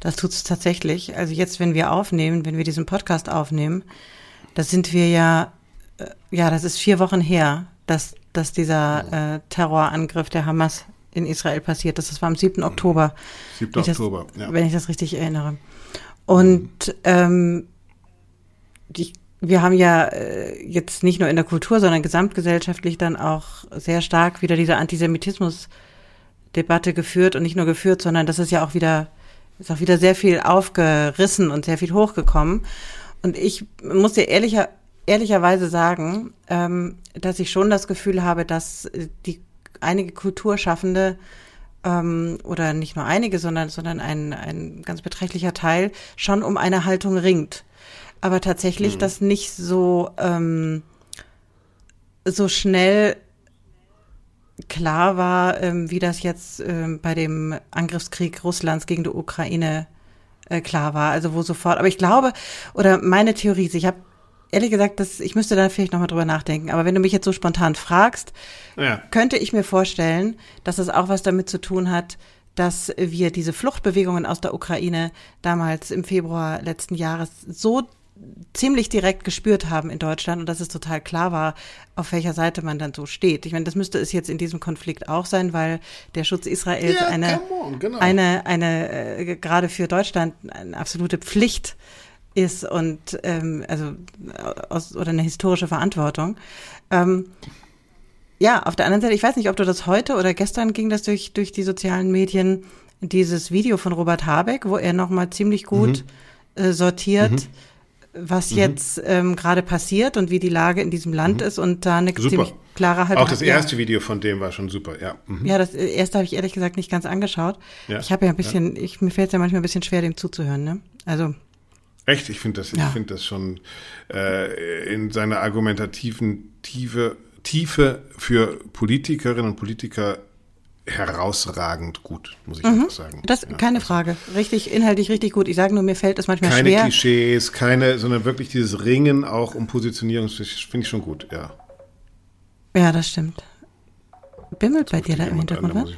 Speaker 2: Das tut es tatsächlich. Also jetzt, wenn wir aufnehmen, wenn wir diesen Podcast aufnehmen, da sind wir ja, äh, ja, das ist vier Wochen her, dass, dass dieser äh, Terrorangriff der Hamas in Israel passiert ist. Das war am 7. Oktober.
Speaker 1: 7.
Speaker 2: Wenn ich das-
Speaker 1: Oktober, ja.
Speaker 2: Wenn ich das richtig erinnere. Und ähm, die, wir haben ja äh, jetzt nicht nur in der Kultur, sondern gesamtgesellschaftlich dann auch sehr stark wieder diese Antisemitismus-Debatte geführt und nicht nur geführt, sondern das ist ja auch wieder, ist auch wieder sehr viel aufgerissen und sehr viel hochgekommen. Und ich muss dir ehrlicher, ehrlicherweise sagen, ähm, dass ich schon das Gefühl habe, dass äh, die einige Kulturschaffende ähm, oder nicht nur einige, sondern, sondern ein, ein ganz beträchtlicher Teil schon um eine Haltung ringt. Aber tatsächlich das nicht so, ähm, so schnell klar war, ähm, wie das jetzt ähm, bei dem Angriffskrieg Russlands gegen die Ukraine äh, klar war. Also wo sofort, aber ich glaube, oder meine Theorie ich habe ehrlich gesagt, das, ich müsste da vielleicht nochmal drüber nachdenken, aber wenn du mich jetzt so spontan fragst,
Speaker 1: Ja.
Speaker 2: könnte ich mir vorstellen, dass es auch was damit zu tun hat, dass wir diese Fluchtbewegungen aus der Ukraine damals im Februar letzten Jahres so ziemlich direkt gespürt haben in Deutschland und dass es total klar war, auf welcher Seite man dann so steht. Ich meine, das müsste es jetzt in diesem Konflikt auch sein, weil der Schutz Israels
Speaker 1: Ja,
Speaker 2: eine,
Speaker 1: on, genau.
Speaker 2: eine, eine äh, gerade für Deutschland eine absolute Pflicht ist und ähm, also aus, oder eine historische Verantwortung. Ähm, ja, auf der anderen Seite, ich weiß nicht, ob du das heute oder gestern ging das durch, durch die sozialen Medien, dieses Video von Robert Habeck, wo er nochmal ziemlich gut
Speaker 1: Mhm.
Speaker 2: äh, sortiert, was jetzt ähm, gerade passiert und wie die Lage in diesem Land ist und da eine
Speaker 1: Mhm. Super.
Speaker 2: ziemlich klare Haltung
Speaker 1: Auch das
Speaker 2: hat. Ja.
Speaker 1: erste Video von dem war schon super, ja. Mhm.
Speaker 2: Ja, das äh, erste habe ich ehrlich gesagt nicht ganz angeschaut.
Speaker 1: Ja.
Speaker 2: Ich habe ja ein bisschen, ich, mir fällt es ja manchmal ein bisschen schwer, dem zuzuhören. Ne? Also
Speaker 1: Echt, ich finde das, ich
Speaker 2: Ja.
Speaker 1: finde das schon äh, in seiner argumentativen Tiefe, Tiefe für Politikerinnen und Politiker herausragend gut, muss ich einfach sagen.
Speaker 2: Mhm. das
Speaker 1: Ja,
Speaker 2: keine
Speaker 1: also
Speaker 2: Frage, richtig inhaltlich richtig gut. Ich sage nur, mir fällt es manchmal
Speaker 1: Keine
Speaker 2: schwer.
Speaker 1: Klischees, keine, sondern wirklich dieses Ringen auch um Positionierung, das finde ich schon gut, ja.
Speaker 2: Ja, das stimmt. Bimmelt bei dir da im Hintergrund was?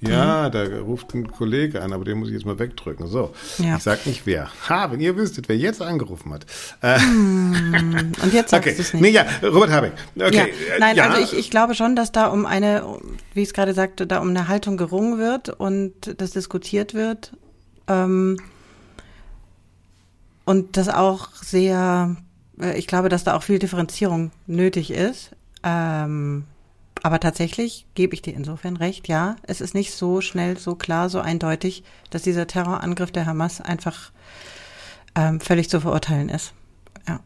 Speaker 1: Ja, da ruft ein Kollege an, aber den muss ich jetzt mal wegdrücken. So,
Speaker 2: Ja.
Speaker 1: ich sag nicht wer. Ha, wenn ihr wüsstet, wer jetzt angerufen hat. Äh,
Speaker 2: Und jetzt sagst
Speaker 1: okay,
Speaker 2: du es nicht.
Speaker 1: nee, ja, Robert Habeck. Okay,
Speaker 2: ja.
Speaker 1: äh,
Speaker 2: Nein,
Speaker 1: ja.
Speaker 2: also ich, ich glaube schon, dass da um eine, wie ich es gerade sagte, da um eine Haltung gerungen wird und das diskutiert wird. Ähm, und das auch sehr, äh, ich glaube, dass da auch viel Differenzierung nötig ist. Ähm, aber tatsächlich gebe ich dir insofern recht, ja, es ist nicht so schnell, so klar, so eindeutig, dass dieser Terrorangriff der Hamas einfach ähm, völlig zu verurteilen ist. Ja.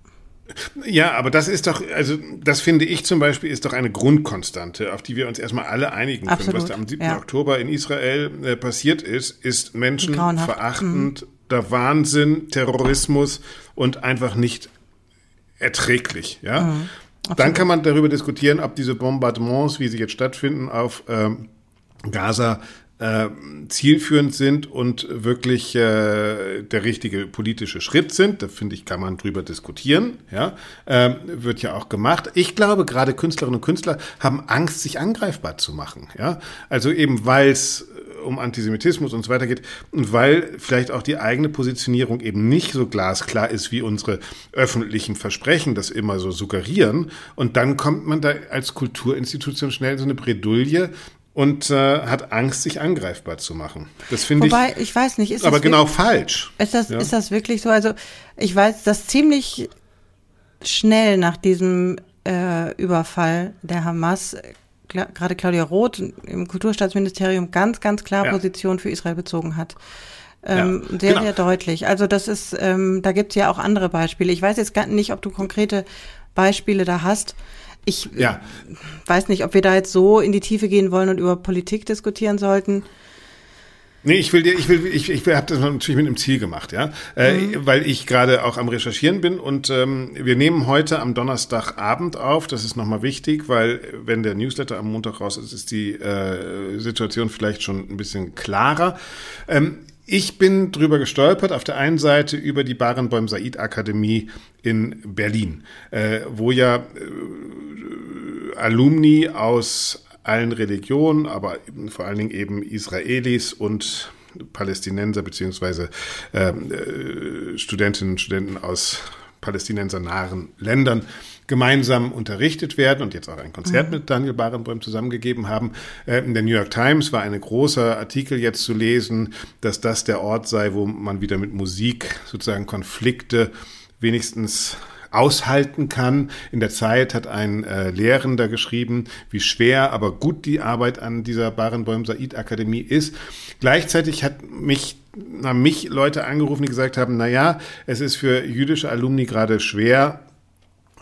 Speaker 1: Ja, aber das ist doch, also das finde ich zum Beispiel, ist doch eine Grundkonstante, auf die wir uns erstmal alle einigen können.
Speaker 2: Absolut,
Speaker 1: Was da am 7.
Speaker 2: ja.
Speaker 1: Oktober in Israel äh, passiert ist, ist Menschen
Speaker 2: Grauenhaft. Mhm.
Speaker 1: der Wahnsinn, Terrorismus und einfach nicht erträglich. Ja?
Speaker 2: Mhm.
Speaker 1: Dann kann man darüber diskutieren, ob diese Bombardements, wie sie jetzt stattfinden, auf ähm, Gaza äh, zielführend sind und wirklich äh, der richtige politische Schritt sind. Da finde ich, kann man drüber diskutieren. Ja, ähm, wird ja auch gemacht. Ich glaube, gerade Künstlerinnen und Künstler haben Angst, sich angreifbar zu machen. Ja, also eben weil es um Antisemitismus und so weiter geht und weil vielleicht auch die eigene Positionierung eben nicht so glasklar ist, wie unsere öffentlichen Versprechen das immer so suggerieren. Und dann kommt man da als Kulturinstitution schnell in so eine Bredouille und äh, hat Angst, sich angreifbar zu machen. Das finde ich
Speaker 2: Wobei, ich weiß nicht, ist
Speaker 1: aber
Speaker 2: das
Speaker 1: genau
Speaker 2: wirklich-
Speaker 1: falsch.
Speaker 2: Ist das,
Speaker 1: Ja.
Speaker 2: ist das wirklich so? Also ich weiß, dass ziemlich schnell nach diesem äh, Überfall der Hamas gerade Claudia Roth im Kulturstaatsministerium ganz, ganz klar
Speaker 1: Ja.
Speaker 2: Position für Israel bezogen hat. Ähm,
Speaker 1: Ja,
Speaker 2: sehr,
Speaker 1: genau.
Speaker 2: sehr deutlich. Also das ist, ähm, da gibt's ja auch andere Beispiele. Ich weiß jetzt gar nicht, ob du konkrete Beispiele da hast. Ich
Speaker 1: Ja,
Speaker 2: weiß nicht, ob wir da jetzt so in die Tiefe gehen wollen und über Politik diskutieren sollten.
Speaker 1: Nee, ich will dir, ich will, ich, ich habe das natürlich mit einem Ziel gemacht, ja, äh, weil ich gerade auch am Recherchieren bin und ähm, wir nehmen heute am Donnerstagabend auf. Das ist nochmal wichtig, weil wenn der Newsletter am Montag raus ist, ist die äh, Situation vielleicht schon ein bisschen klarer. Ähm, ich bin drüber gestolpert, auf der einen Seite über die Barenbäum Said Akademie in Berlin, äh, wo ja äh, Alumni aus allen Religionen, aber vor allen Dingen eben Israelis und Palästinenser beziehungsweise ähm, äh, Studentinnen und Studenten aus palästinensernahen Ländern gemeinsam unterrichtet werden und jetzt auch ein Konzert mhm. mit Daniel Barenboim zusammengegeben haben. Äh, in der New York Times war ein großer Artikel jetzt zu lesen, dass das der Ort sei, wo man wieder mit Musik sozusagen Konflikte wenigstens aushalten kann. In der Zeit hat ein äh, Lehrender geschrieben, wie schwer, aber gut die Arbeit an dieser Barenboim Said Akademie ist. Gleichzeitig hat mich haben mich Leute angerufen, die gesagt haben, na ja, es ist für jüdische Alumni gerade schwer,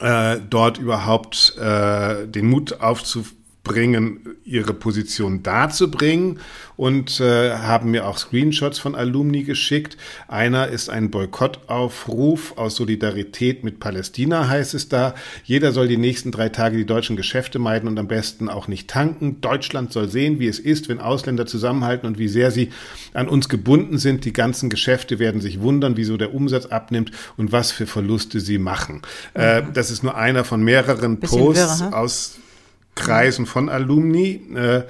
Speaker 1: äh, dort überhaupt äh, den Mut aufzubauen bringen, ihre Position darzubringen und äh, haben mir auch Screenshots von Alumni geschickt. Einer ist ein Boykottaufruf aus Solidarität mit Palästina, heißt es da. Jeder soll die nächsten drei Tage die deutschen Geschäfte meiden und am besten auch nicht tanken. Deutschland soll sehen, wie es ist, wenn Ausländer zusammenhalten und wie sehr sie an uns gebunden sind. Die ganzen Geschäfte werden sich wundern, wieso der Umsatz abnimmt und was für Verluste sie machen. Äh, das ist nur einer von mehreren Posts wirre, aus Kreisen von Alumni. Äh,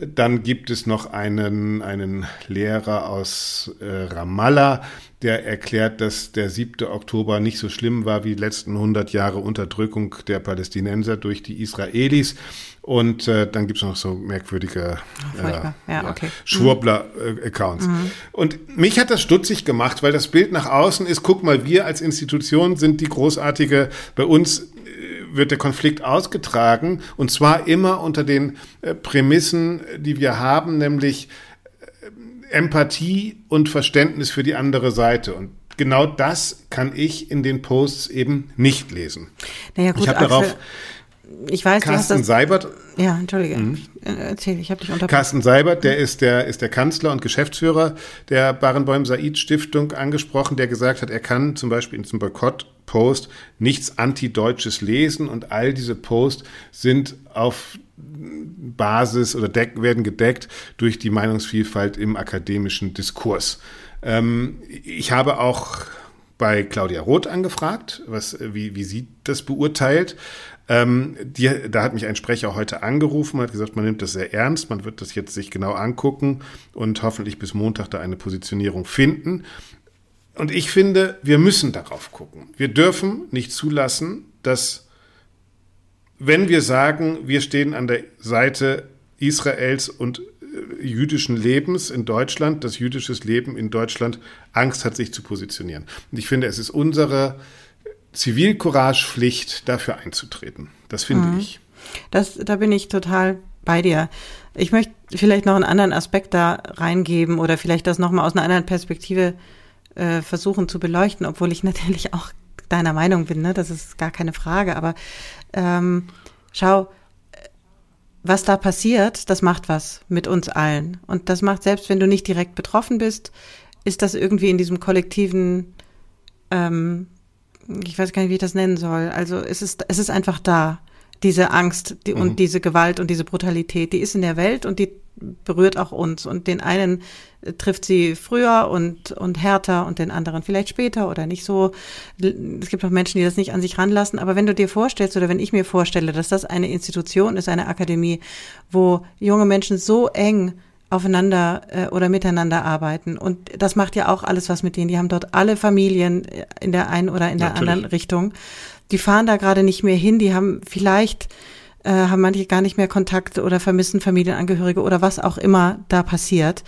Speaker 1: dann gibt es noch einen, einen Lehrer aus äh, Ramallah, der erklärt, dass der 7. Oktober nicht so schlimm war wie die letzten 100 Jahre Unterdrückung der Palästinenser durch die Israelis. Und äh, dann gibt es noch so merkwürdige äh, ja, okay. Schwurbler-Accounts. Mhm. Und mich hat das stutzig gemacht, weil das Bild nach außen ist, guck mal, wir als Institution sind die großartige, bei uns wird der Konflikt ausgetragen und zwar immer unter den äh, Prämissen, die wir haben, nämlich äh, Empathie und Verständnis für die andere Seite. Und genau das kann ich in den Posts eben nicht lesen.
Speaker 2: Naja, gut,
Speaker 1: ich habe darauf
Speaker 2: ich weiß,
Speaker 1: Carsten Seibert.
Speaker 2: Ja, entschuldige. Mhm. Erzähl, ich habe dich unterbrochen.
Speaker 1: Carsten Seibert, der ist der, ist der Kanzler und Geschäftsführer der Barenboim Said Stiftung angesprochen, der gesagt hat, er kann zum Beispiel in diesem Boykott-Post nichts Antideutsches lesen und all diese Posts sind auf Basis oder deck, werden gedeckt durch die Meinungsvielfalt im akademischen Diskurs. Ähm, ich habe auch bei Claudia Roth angefragt, was, wie, wie sie das beurteilt. Ähm, die, da hat mich ein Sprecher heute angerufen, hat gesagt, man nimmt das sehr ernst, man wird das jetzt sich genau angucken und hoffentlich bis Montag da eine Positionierung finden. Und ich finde, wir müssen darauf gucken. Wir dürfen nicht zulassen, dass, wenn wir sagen, wir stehen an der Seite Israels und äh, jüdischen Lebens in Deutschland, dass jüdisches Leben in Deutschland Angst hat, sich zu positionieren. Und ich finde, es ist unsere Zivilcouragepflicht, dafür einzutreten. Das finde mhm. ich.
Speaker 2: Das, da bin ich total bei dir. Ich möchte vielleicht noch einen anderen Aspekt da reingeben oder vielleicht das nochmal aus einer anderen Perspektive äh, versuchen zu beleuchten, obwohl ich natürlich auch deiner Meinung bin, ne? das ist gar keine Frage. Aber ähm, schau, was da passiert, das macht was mit uns allen. Und das macht, selbst wenn du nicht direkt betroffen bist, ist das irgendwie in diesem kollektiven ähm, ich weiß gar nicht, wie ich das nennen soll. Also es ist, es ist einfach da. Diese Angst die, mhm. und diese Gewalt und diese Brutalität, die ist in der Welt und die berührt auch uns. Und den einen äh, trifft sie früher und, und härter und den anderen vielleicht später oder nicht so. Es gibt auch Menschen, die das nicht an sich ranlassen. Aber wenn du dir vorstellst oder wenn ich mir vorstelle, dass das eine Institution ist, eine Akademie, wo junge Menschen so eng aufeinander äh, oder miteinander arbeiten. Und das macht ja auch alles was mit denen. Die haben dort alle Familien äh, in der einen oder in der Natürlich. anderen Richtung. Die fahren da gerade nicht mehr hin. Die haben vielleicht äh, haben manche gar nicht mehr Kontakt oder vermissen Familienangehörige oder was auch immer da passiert.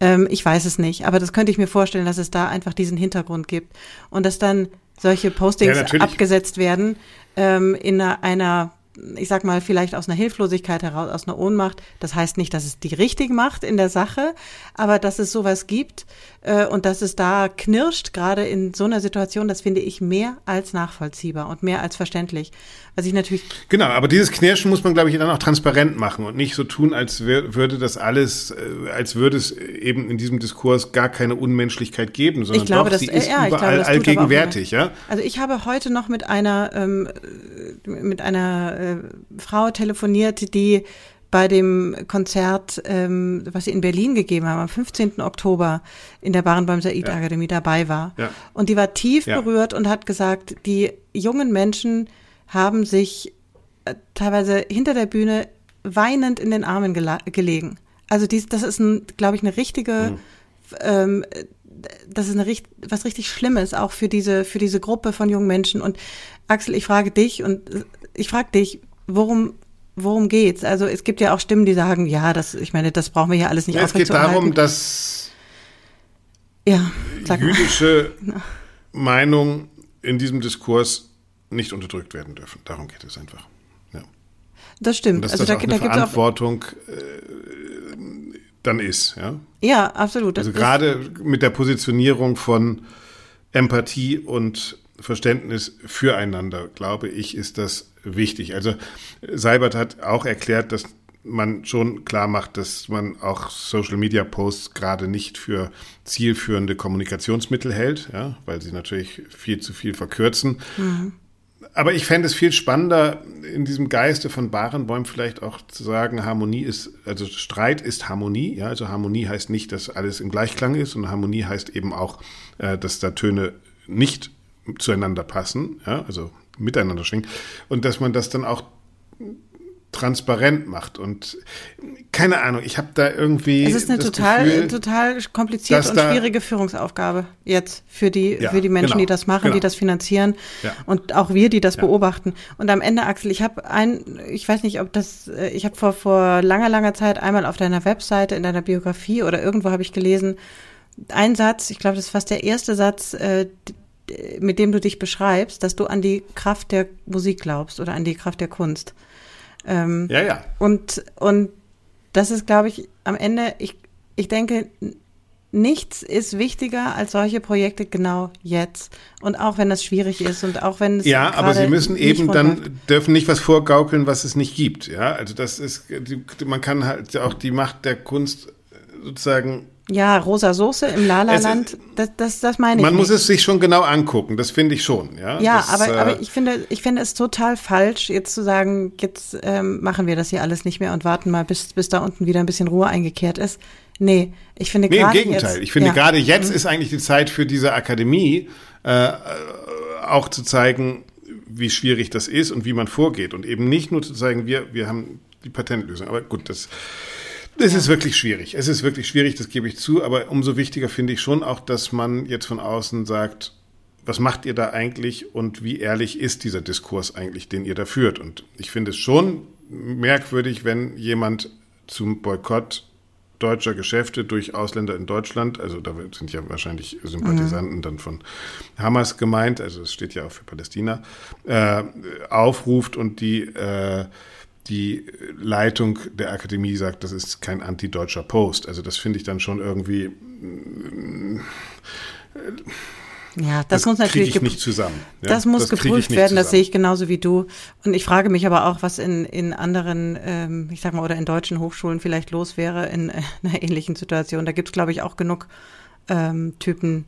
Speaker 2: Ähm, ich weiß es nicht, aber das könnte ich mir vorstellen, dass es da einfach diesen Hintergrund gibt und dass dann solche Postings ja, abgesetzt werden ähm, in einer, einer ich sag mal, vielleicht aus einer Hilflosigkeit heraus, aus einer Ohnmacht. Das heißt nicht, dass es die richtig macht in der Sache, aber dass es sowas gibt äh, und dass es da knirscht, gerade in so einer Situation, das finde ich mehr als nachvollziehbar und mehr als verständlich. Was ich natürlich.
Speaker 1: Genau, aber dieses Knirschen muss man, glaube ich, dann auch transparent machen und nicht so tun, als würde das alles, äh, als würde es eben in diesem Diskurs gar keine Unmenschlichkeit geben, sondern
Speaker 2: ich glaube,
Speaker 1: doch,
Speaker 2: das,
Speaker 1: sie ist
Speaker 2: ja,
Speaker 1: überall glaube, allgegenwärtig, ja.
Speaker 2: Also ich habe heute noch mit einer ähm, mit einer äh, Frau telefoniert, die bei dem Konzert, ähm, was sie in Berlin gegeben haben, am 15. Oktober in der Barenbeim Said ja. Akademie dabei war. Ja. Und die war tief ja. berührt und hat gesagt, die jungen Menschen haben sich äh, teilweise hinter der Bühne weinend in den Armen gelegen. Also dies, das ist, glaube ich, eine richtige mhm. ähm, das ist eine, was richtig Schlimmes, auch für diese, für diese Gruppe von jungen Menschen. Und Axel, ich frage dich und ich frage dich, worum, worum geht's? Also es gibt ja auch Stimmen, die sagen, ja, das, ich meine, das brauchen wir ja alles nicht
Speaker 1: ja, Es geht darum, dass
Speaker 2: ja,
Speaker 1: jüdische Meinung in diesem Diskurs nicht unterdrückt werden dürfen. Darum geht es einfach. Ja.
Speaker 2: Das stimmt. Und
Speaker 1: dass also das da, auch eine da Verantwortung äh, dann ist. Ja,
Speaker 2: ja absolut.
Speaker 1: also gerade mit der Positionierung von Empathie und Verständnis füreinander, glaube ich, ist das wichtig. Also Seibert hat auch erklärt, dass man schon klar macht, dass man auch Social Media Posts gerade nicht für zielführende Kommunikationsmittel hält, ja, weil sie natürlich viel zu viel verkürzen. Mhm. Aber ich fände es viel spannender, in diesem Geiste von Barenbäum vielleicht auch zu sagen, Harmonie ist, also Streit ist Harmonie. Ja, also Harmonie heißt nicht, dass alles im Gleichklang ist, und Harmonie heißt eben auch, äh, dass da Töne nicht zueinander passen, ja, also miteinander schwingen. Und dass man das dann auch transparent macht und keine Ahnung, ich habe da irgendwie
Speaker 2: Es ist eine total Gefühl, total komplizierte und schwierige Führungsaufgabe jetzt für die ja, für die Menschen, genau, die das machen, genau. die das finanzieren ja. und auch wir, die das ja. beobachten. Und am Ende Axel, ich habe ein ich weiß nicht, ob das äh, ich habe vor vor langer langer Zeit einmal auf deiner Webseite in deiner Biografie oder irgendwo habe ich gelesen, ein Satz, ich glaube, das ist fast der erste Satz, äh, mit dem du dich beschreibst, dass du an die Kraft der Musik glaubst oder an die Kraft der Kunst.
Speaker 1: Ähm, ja, ja.
Speaker 2: Und, und das ist, glaube ich, am Ende, ich, ich denke, nichts ist wichtiger als solche Projekte genau jetzt. Und auch wenn das schwierig ist und auch wenn es.
Speaker 1: Ja, aber sie müssen eben dann, dürfen nicht was vorgaukeln, was es nicht gibt. Ja, also das ist, man kann halt auch die Macht der Kunst sozusagen
Speaker 2: ja, rosa Soße im Lala-Land, das, das, das meine ich.
Speaker 1: Man
Speaker 2: nicht.
Speaker 1: muss es sich schon genau angucken, das finde ich schon. Ja,
Speaker 2: ja
Speaker 1: das,
Speaker 2: aber, äh, aber ich finde, ich finde es total falsch, jetzt zu sagen, jetzt ähm, machen wir das hier alles nicht mehr und warten mal, bis, bis da unten wieder ein bisschen Ruhe eingekehrt ist. Nee, ich finde nee, gerade.
Speaker 1: Im Gegenteil.
Speaker 2: Jetzt,
Speaker 1: ich finde ja. gerade jetzt mhm. ist eigentlich die Zeit für diese Akademie, äh, auch zu zeigen, wie schwierig das ist und wie man vorgeht. Und eben nicht nur zu zeigen, wir, wir haben die Patentlösung. Aber gut, das es ja. ist wirklich schwierig. Es ist wirklich schwierig, das gebe ich zu. Aber umso wichtiger finde ich schon auch, dass man jetzt von außen sagt, was macht ihr da eigentlich und wie ehrlich ist dieser Diskurs eigentlich, den ihr da führt? Und ich finde es schon merkwürdig, wenn jemand zum Boykott deutscher Geschäfte durch Ausländer in Deutschland, also da sind ja wahrscheinlich Sympathisanten mhm. dann von Hamas gemeint, also es steht ja auch für Palästina, äh, aufruft und die äh, die Leitung der Akademie sagt, das ist kein antideutscher Post. Also das finde ich dann schon irgendwie. Äh,
Speaker 2: ja, das, das muss natürlich
Speaker 1: ich nicht zusammen.
Speaker 2: Ja, das muss das geprüft werden, das sehe ich genauso wie du. Und ich frage mich aber auch, was in, in anderen, ähm, ich sag mal, oder in deutschen Hochschulen vielleicht los wäre in einer ähnlichen Situation. Da gibt es, glaube ich, auch genug ähm, Typen,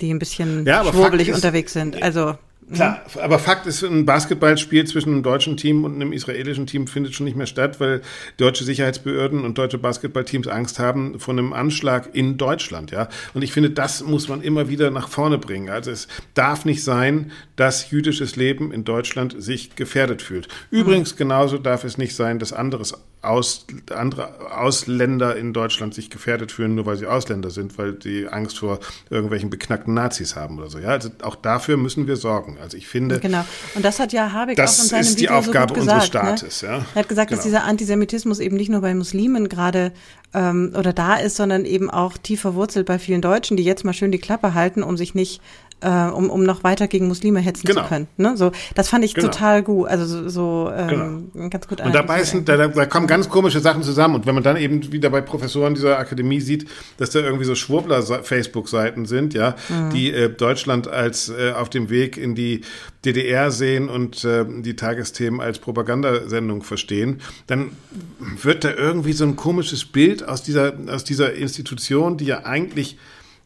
Speaker 2: die ein bisschen ja, schwurbelig unterwegs sind. Also
Speaker 1: Klar, aber Fakt ist, ein Basketballspiel zwischen einem deutschen Team und einem israelischen Team findet schon nicht mehr statt, weil deutsche Sicherheitsbehörden und deutsche Basketballteams Angst haben vor einem Anschlag in Deutschland, ja. Und ich finde, das muss man immer wieder nach vorne bringen. Also es darf nicht sein, dass jüdisches Leben in Deutschland sich gefährdet fühlt. Übrigens genauso darf es nicht sein, dass anderes aus, andere Ausländer in Deutschland sich gefährdet fühlen, nur weil sie Ausländer sind, weil die Angst vor irgendwelchen beknackten Nazis haben oder so. Ja, also auch dafür müssen wir sorgen. Also ich finde.
Speaker 2: Genau. Und das hat ja Habeck
Speaker 1: auch in
Speaker 2: seinem
Speaker 1: ist die Aufgabe
Speaker 2: so unseres
Speaker 1: gesagt, Staates. Ne? Ja?
Speaker 2: Er hat gesagt, genau. dass dieser Antisemitismus eben nicht nur bei Muslimen gerade ähm, oder da ist, sondern eben auch tief verwurzelt bei vielen Deutschen, die jetzt mal schön die Klappe halten, um sich nicht äh, um, um noch weiter gegen Muslime hetzen genau. zu können. Ne? So, das fand ich genau. total gut, also so, so ähm, genau. ganz gut.
Speaker 1: Und dabei sind, da, da kommen ganz komische Sachen zusammen. Und wenn man dann eben wieder bei Professoren dieser Akademie sieht, dass da irgendwie so Schwurbler-Facebook-Seiten sind, ja, mhm. die äh, Deutschland als äh, auf dem Weg in die DDR sehen und äh, die Tagesthemen als Propagandasendung verstehen, dann wird da irgendwie so ein komisches Bild aus dieser, aus dieser Institution, die ja eigentlich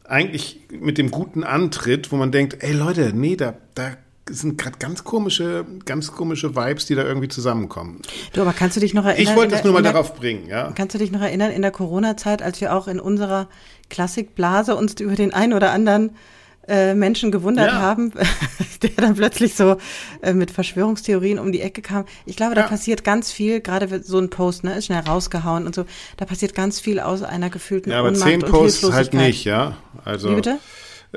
Speaker 1: eigentlich mit dem guten Antritt, wo man denkt, ey Leute, nee, da, da sind gerade ganz komische, ganz komische Vibes, die da irgendwie zusammenkommen.
Speaker 2: Du, aber kannst du dich noch erinnern?
Speaker 1: Ich wollte das nur mal der, darauf bringen, ja.
Speaker 2: Kannst du dich noch erinnern in der Corona-Zeit, als wir auch in unserer Klassikblase uns über den einen oder anderen äh, Menschen gewundert ja. haben, der dann plötzlich so äh, mit Verschwörungstheorien um die Ecke kam. Ich glaube, da ja. passiert ganz viel, gerade so ein Post, ne, ist schnell rausgehauen und so. Da passiert ganz viel aus einer gefühlten
Speaker 1: Ja, aber
Speaker 2: Unmacht
Speaker 1: zehn Posts halt nicht, ja. Also.
Speaker 2: Wie bitte?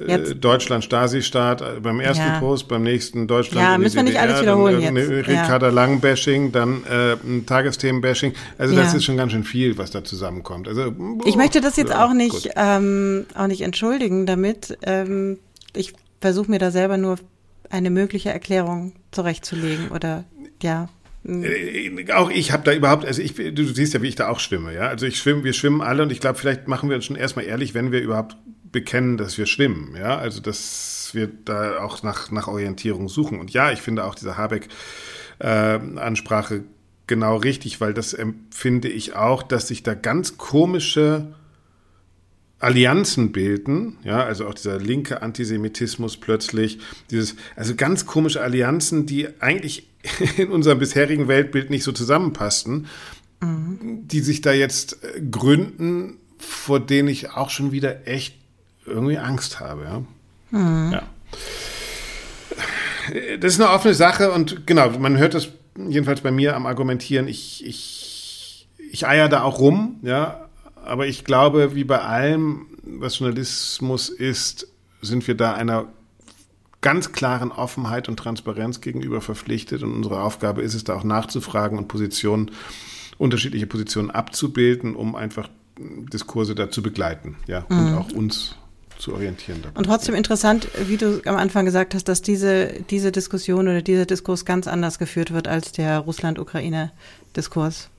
Speaker 1: Jetzt. Deutschland Stasi-Staat, äh, beim ersten ja. Post, beim nächsten Deutschland.
Speaker 2: Ja, müssen wir nicht alles wiederholen
Speaker 1: dann,
Speaker 2: jetzt.
Speaker 1: Ricarda ja. Lang-Bashing, dann äh, Tagesthemen-Bashing. Also das ja. ist schon ganz schön viel, was da zusammenkommt. Also
Speaker 2: boah, ich möchte das jetzt auch nicht ähm, auch nicht entschuldigen damit. Ähm, ich versuche mir da selber nur eine mögliche Erklärung zurechtzulegen oder ja.
Speaker 1: Äh, auch ich habe da überhaupt, also ich, du siehst ja, wie ich da auch schwimme, ja. Also ich schwimme, wir schwimmen alle und ich glaube, vielleicht machen wir uns schon erstmal ehrlich, wenn wir überhaupt bekennen, dass wir schwimmen, ja. Also dass wir da auch nach, nach Orientierung suchen. Und ja, ich finde auch diese Habeck-Ansprache äh, genau richtig, weil das empfinde ich auch, dass sich da ganz komische Allianzen bilden, ja, also auch dieser linke Antisemitismus plötzlich, dieses, also ganz komische Allianzen, die eigentlich in unserem bisherigen Weltbild nicht so zusammenpassten, mhm. die sich da jetzt äh, gründen, vor denen ich auch schon wieder echt irgendwie Angst habe, ja. Mhm. ja. Das ist eine offene Sache und genau, man hört das jedenfalls bei mir am Argumentieren. Ich, ich, ich eier da auch rum, ja, aber ich glaube, wie bei allem, was Journalismus ist, sind wir da einer ganz klaren Offenheit und Transparenz gegenüber verpflichtet. Und unsere Aufgabe ist es, da auch nachzufragen und Positionen, unterschiedliche Positionen abzubilden, um einfach Diskurse da zu begleiten, ja, mhm. und auch uns zu orientieren.
Speaker 2: Dabei. Und trotzdem interessant, wie du am Anfang gesagt hast, dass diese, diese Diskussion oder dieser Diskurs ganz anders geführt wird als der Russland-Ukraine-Diskurs.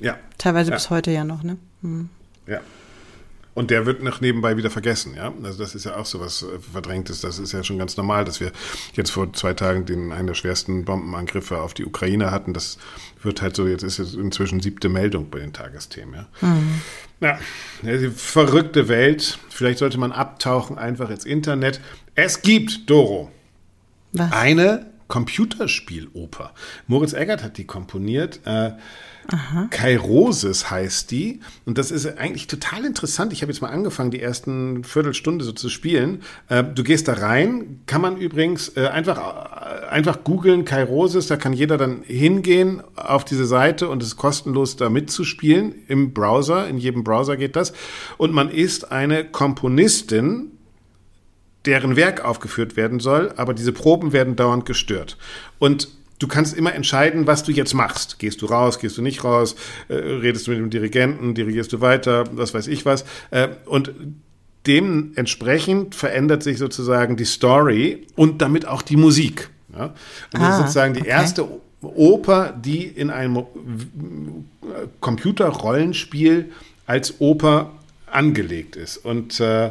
Speaker 1: Ja.
Speaker 2: Teilweise
Speaker 1: ja.
Speaker 2: bis heute ja noch, ne? Mhm.
Speaker 1: Ja. Und der wird noch nebenbei wieder vergessen, ja. Also das ist ja auch so was äh, Verdrängtes. Das ist ja schon ganz normal, dass wir jetzt vor zwei Tagen den einen der schwersten Bombenangriffe auf die Ukraine hatten. Das wird halt so, jetzt ist es inzwischen siebte Meldung bei den Tagesthemen, ja. Mhm. Ja, die verrückte Welt. Vielleicht sollte man abtauchen einfach ins Internet. Es gibt, Doro, was? eine Computerspieloper. Moritz Eggert hat die komponiert. Äh. Kairosis heißt die. Und das ist eigentlich total interessant. Ich habe jetzt mal angefangen, die ersten Viertelstunde so zu spielen. Äh, du gehst da rein, kann man übrigens äh, einfach, äh, einfach googeln, Kairosis, da kann jeder dann hingehen auf diese Seite und es ist kostenlos da mitzuspielen im Browser. In jedem Browser geht das. Und man ist eine Komponistin, deren Werk aufgeführt werden soll, aber diese Proben werden dauernd gestört. Und du kannst immer entscheiden, was du jetzt machst. Gehst du raus, gehst du nicht raus, äh, redest du mit dem Dirigenten, dirigierst du weiter, was weiß ich was. Äh, und dementsprechend verändert sich sozusagen die Story und damit auch die Musik. Ja? Und das ah, ist sozusagen die okay. erste Oper, die in einem Computerrollenspiel als Oper angelegt ist. Und äh,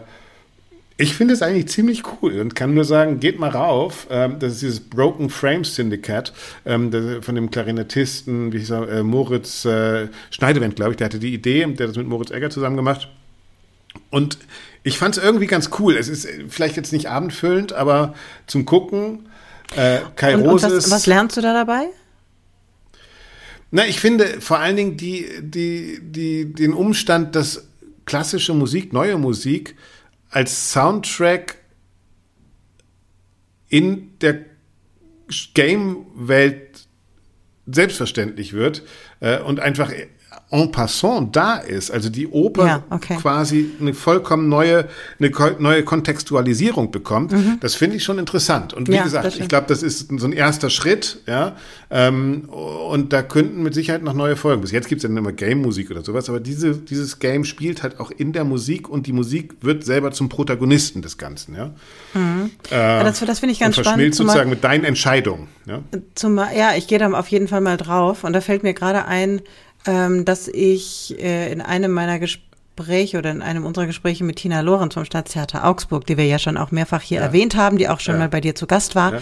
Speaker 1: ich finde es eigentlich ziemlich cool und kann nur sagen, geht mal rauf. Ähm, das ist dieses Broken Frame Syndicate ähm, von dem Klarinettisten, wie ich sage, äh, Moritz äh, Schneidewend, glaube ich. Der hatte die Idee, der hat das mit Moritz Egger zusammen gemacht. Und ich fand es irgendwie ganz cool. Es ist vielleicht jetzt nicht abendfüllend, aber zum Gucken. Äh, Kai und, und
Speaker 2: was, was lernst du da dabei?
Speaker 1: Na, ich finde vor allen Dingen die, die, die, den Umstand, dass klassische Musik, neue Musik, als Soundtrack in der Game-Welt selbstverständlich wird äh, und einfach en passant da ist, also die Oper ja, okay. quasi eine vollkommen neue, eine neue Kontextualisierung bekommt, mhm. das finde ich schon interessant. Und wie ja, gesagt, ich glaube, das ist so ein erster Schritt, ja. Ähm, und da könnten mit Sicherheit noch neue Folgen. Bis jetzt gibt es ja immer Game-Musik oder sowas, aber diese, dieses Game spielt halt auch in der Musik und die Musik wird selber zum Protagonisten des Ganzen, ja. Mhm.
Speaker 2: Äh, das, das finde ich ganz
Speaker 1: und
Speaker 2: verschmilzt
Speaker 1: spannend. sozusagen mit deinen Entscheidungen. Ja,
Speaker 2: zum, ja ich gehe da auf jeden Fall mal drauf und da fällt mir gerade ein, ähm, dass ich äh, in einem meiner Gespräche oder in einem unserer Gespräche mit Tina Lorenz vom Staatstheater Augsburg, die wir ja schon auch mehrfach hier ja. erwähnt haben, die auch schon ja. mal bei dir zu Gast war, ja.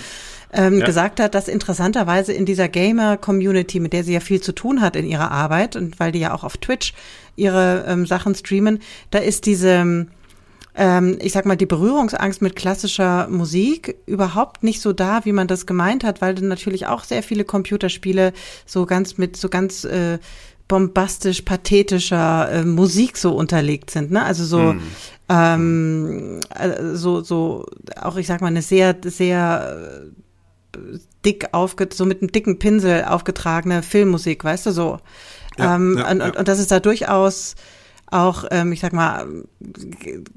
Speaker 2: Ähm, gesagt hat, dass interessanterweise in dieser Gamer-Community, mit der sie ja viel zu tun hat in ihrer Arbeit und weil die ja auch auf Twitch ihre ähm, Sachen streamen, da ist diese ähm, ich sag mal, die Berührungsangst mit klassischer Musik überhaupt nicht so da, wie man das gemeint hat, weil dann natürlich auch sehr viele Computerspiele so ganz mit so ganz äh, bombastisch pathetischer äh, Musik so unterlegt sind, ne? Also so mm. ähm, äh, so so auch ich sag mal eine sehr sehr äh, dick aufge so mit einem dicken Pinsel aufgetragene Filmmusik, weißt du so. Ja, ähm, ja, und, ja. und das ist da durchaus auch, ähm, ich sag mal,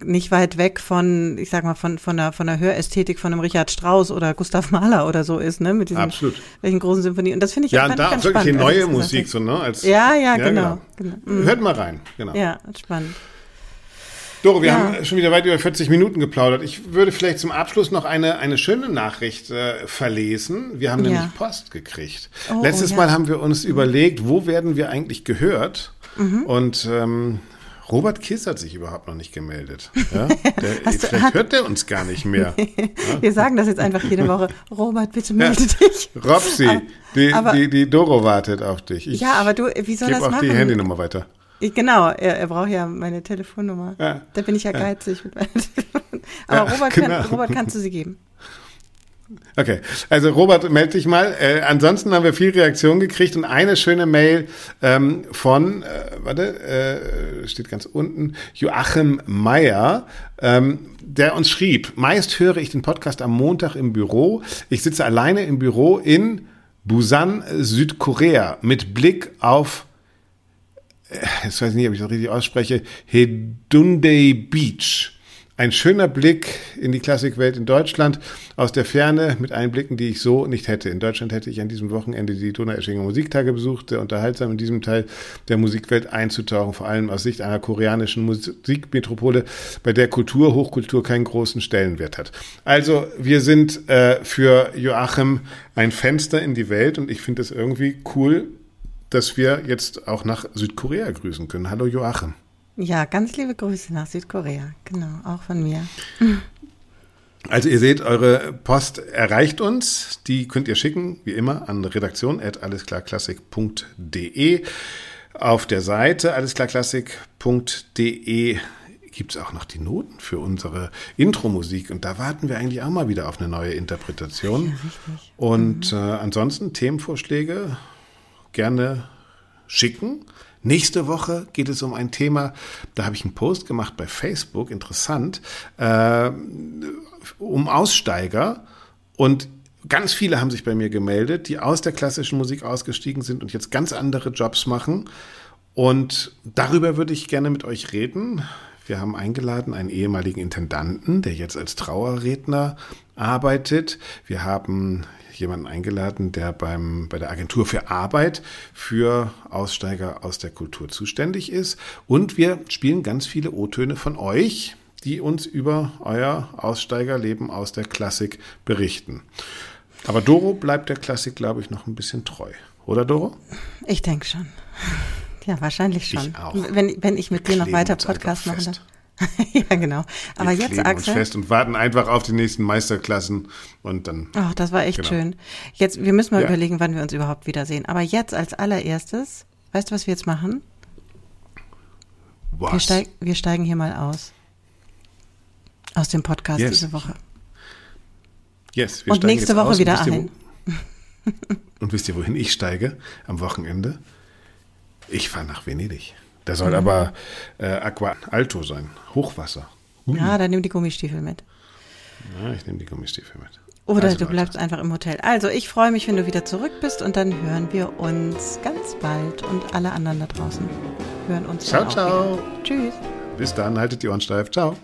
Speaker 2: nicht weit weg von, ich sag mal, von, von der, von der Hörästhetik von einem Richard Strauss oder Gustav Mahler oder so ist, ne? Mit diesen
Speaker 1: Absolut.
Speaker 2: welchen großen Symphonien. Und das finde ich
Speaker 1: ja, und da auch wirklich spannend, neue Musik, so, ne?
Speaker 2: Als, ja, ja, ja genau.
Speaker 1: genau. genau. Hört mal rein, genau.
Speaker 2: Ja, spannend.
Speaker 1: Doro, wir ja. haben schon wieder weit über 40 Minuten geplaudert. Ich würde vielleicht zum Abschluss noch eine, eine schöne Nachricht äh, verlesen. Wir haben ja. nämlich Post gekriegt. Oh, Letztes ja. Mal haben wir uns überlegt, wo werden wir eigentlich gehört? Mhm. Und ähm, Robert Kiss hat sich überhaupt noch nicht gemeldet. Ja? Der, vielleicht du, hört der uns gar nicht mehr.
Speaker 2: Ja? Wir sagen das jetzt einfach jede Woche. Robert, bitte melde dich.
Speaker 1: Robsi, die, aber, die, die Doro wartet auf dich.
Speaker 2: Ich ja, aber du, wie soll das machen?
Speaker 1: auch die Handynummer weiter.
Speaker 2: Ich, genau, er, er, braucht ja meine Telefonnummer. Ja. Da bin ich ja geizig. Aber Robert, genau. kann, Robert, kannst du sie geben?
Speaker 1: Okay, also Robert, melde dich mal. Äh, ansonsten haben wir viel Reaktion gekriegt und eine schöne Mail ähm, von, äh, warte, äh, steht ganz unten, Joachim Meyer, ähm, der uns schrieb, meist höre ich den Podcast am Montag im Büro. Ich sitze alleine im Büro in Busan, Südkorea, mit Blick auf äh, jetzt weiß ich nicht, ob ich das richtig ausspreche, Hedundei Beach. Ein schöner Blick in die Klassikwelt in Deutschland aus der Ferne mit Einblicken, die ich so nicht hätte. In Deutschland hätte ich an diesem Wochenende die Donaueschinger Musiktage besucht, sehr unterhaltsam in diesem Teil der Musikwelt einzutauchen, vor allem aus Sicht einer koreanischen Musikmetropole, bei der Kultur, Hochkultur keinen großen Stellenwert hat. Also wir sind äh, für Joachim ein Fenster in die Welt und ich finde es irgendwie cool, dass wir jetzt auch nach Südkorea grüßen können. Hallo Joachim.
Speaker 2: Ja, ganz liebe Grüße nach Südkorea. Genau, auch von mir.
Speaker 1: Also ihr seht, eure Post erreicht uns. Die könnt ihr schicken, wie immer, an redaktion.allesklarklassik.de. Auf der Seite allesklarklassik.de gibt es auch noch die Noten für unsere Intro-Musik. Und da warten wir eigentlich auch mal wieder auf eine neue Interpretation. Ja. Und mhm. äh, ansonsten Themenvorschläge gerne schicken. Nächste Woche geht es um ein Thema, da habe ich einen Post gemacht bei Facebook, interessant, äh, um Aussteiger. Und ganz viele haben sich bei mir gemeldet, die aus der klassischen Musik ausgestiegen sind und jetzt ganz andere Jobs machen. Und darüber würde ich gerne mit euch reden. Wir haben eingeladen einen ehemaligen Intendanten, der jetzt als Trauerredner arbeitet. Wir haben jemanden eingeladen, der beim, bei der Agentur für Arbeit für Aussteiger aus der Kultur zuständig ist. Und wir spielen ganz viele O-Töne von euch, die uns über euer Aussteigerleben aus der Klassik berichten. Aber Doro bleibt der Klassik, glaube ich, noch ein bisschen treu. Oder Doro?
Speaker 2: Ich denke schon. Ja, wahrscheinlich schon.
Speaker 1: Ich auch.
Speaker 2: Wenn, wenn ich mit dir noch weiter Podcast mache. Dann. ja, genau. Aber
Speaker 1: wir
Speaker 2: jetzt, Axel.
Speaker 1: Uns fest und warten einfach auf die nächsten Meisterklassen und dann.
Speaker 2: Ach, das war echt genau. schön. Jetzt, wir müssen mal ja. überlegen, wann wir uns überhaupt wiedersehen. Aber jetzt als allererstes, weißt du, was wir jetzt machen?
Speaker 1: Was?
Speaker 2: Wir, steig, wir steigen hier mal aus. Aus dem Podcast yes. diese Woche.
Speaker 1: Yes,
Speaker 2: wir und nächste Woche wieder ein.
Speaker 1: und wisst ihr, wohin ich steige am Wochenende? Ich fahre nach Venedig. Der soll mhm. aber äh, Aqua Alto sein, Hochwasser.
Speaker 2: Uh. Ja, dann nimm die Gummistiefel mit.
Speaker 1: Ja, ich nehme die Gummistiefel mit.
Speaker 2: Oder also, du bleibst Leute. einfach im Hotel. Also, ich freue mich, wenn du wieder zurück bist und dann hören wir uns ganz bald und alle anderen da draußen hören uns.
Speaker 1: Ciao, ciao.
Speaker 2: Wieder. Tschüss.
Speaker 1: Bis dann, haltet die Ohren steif. Ciao.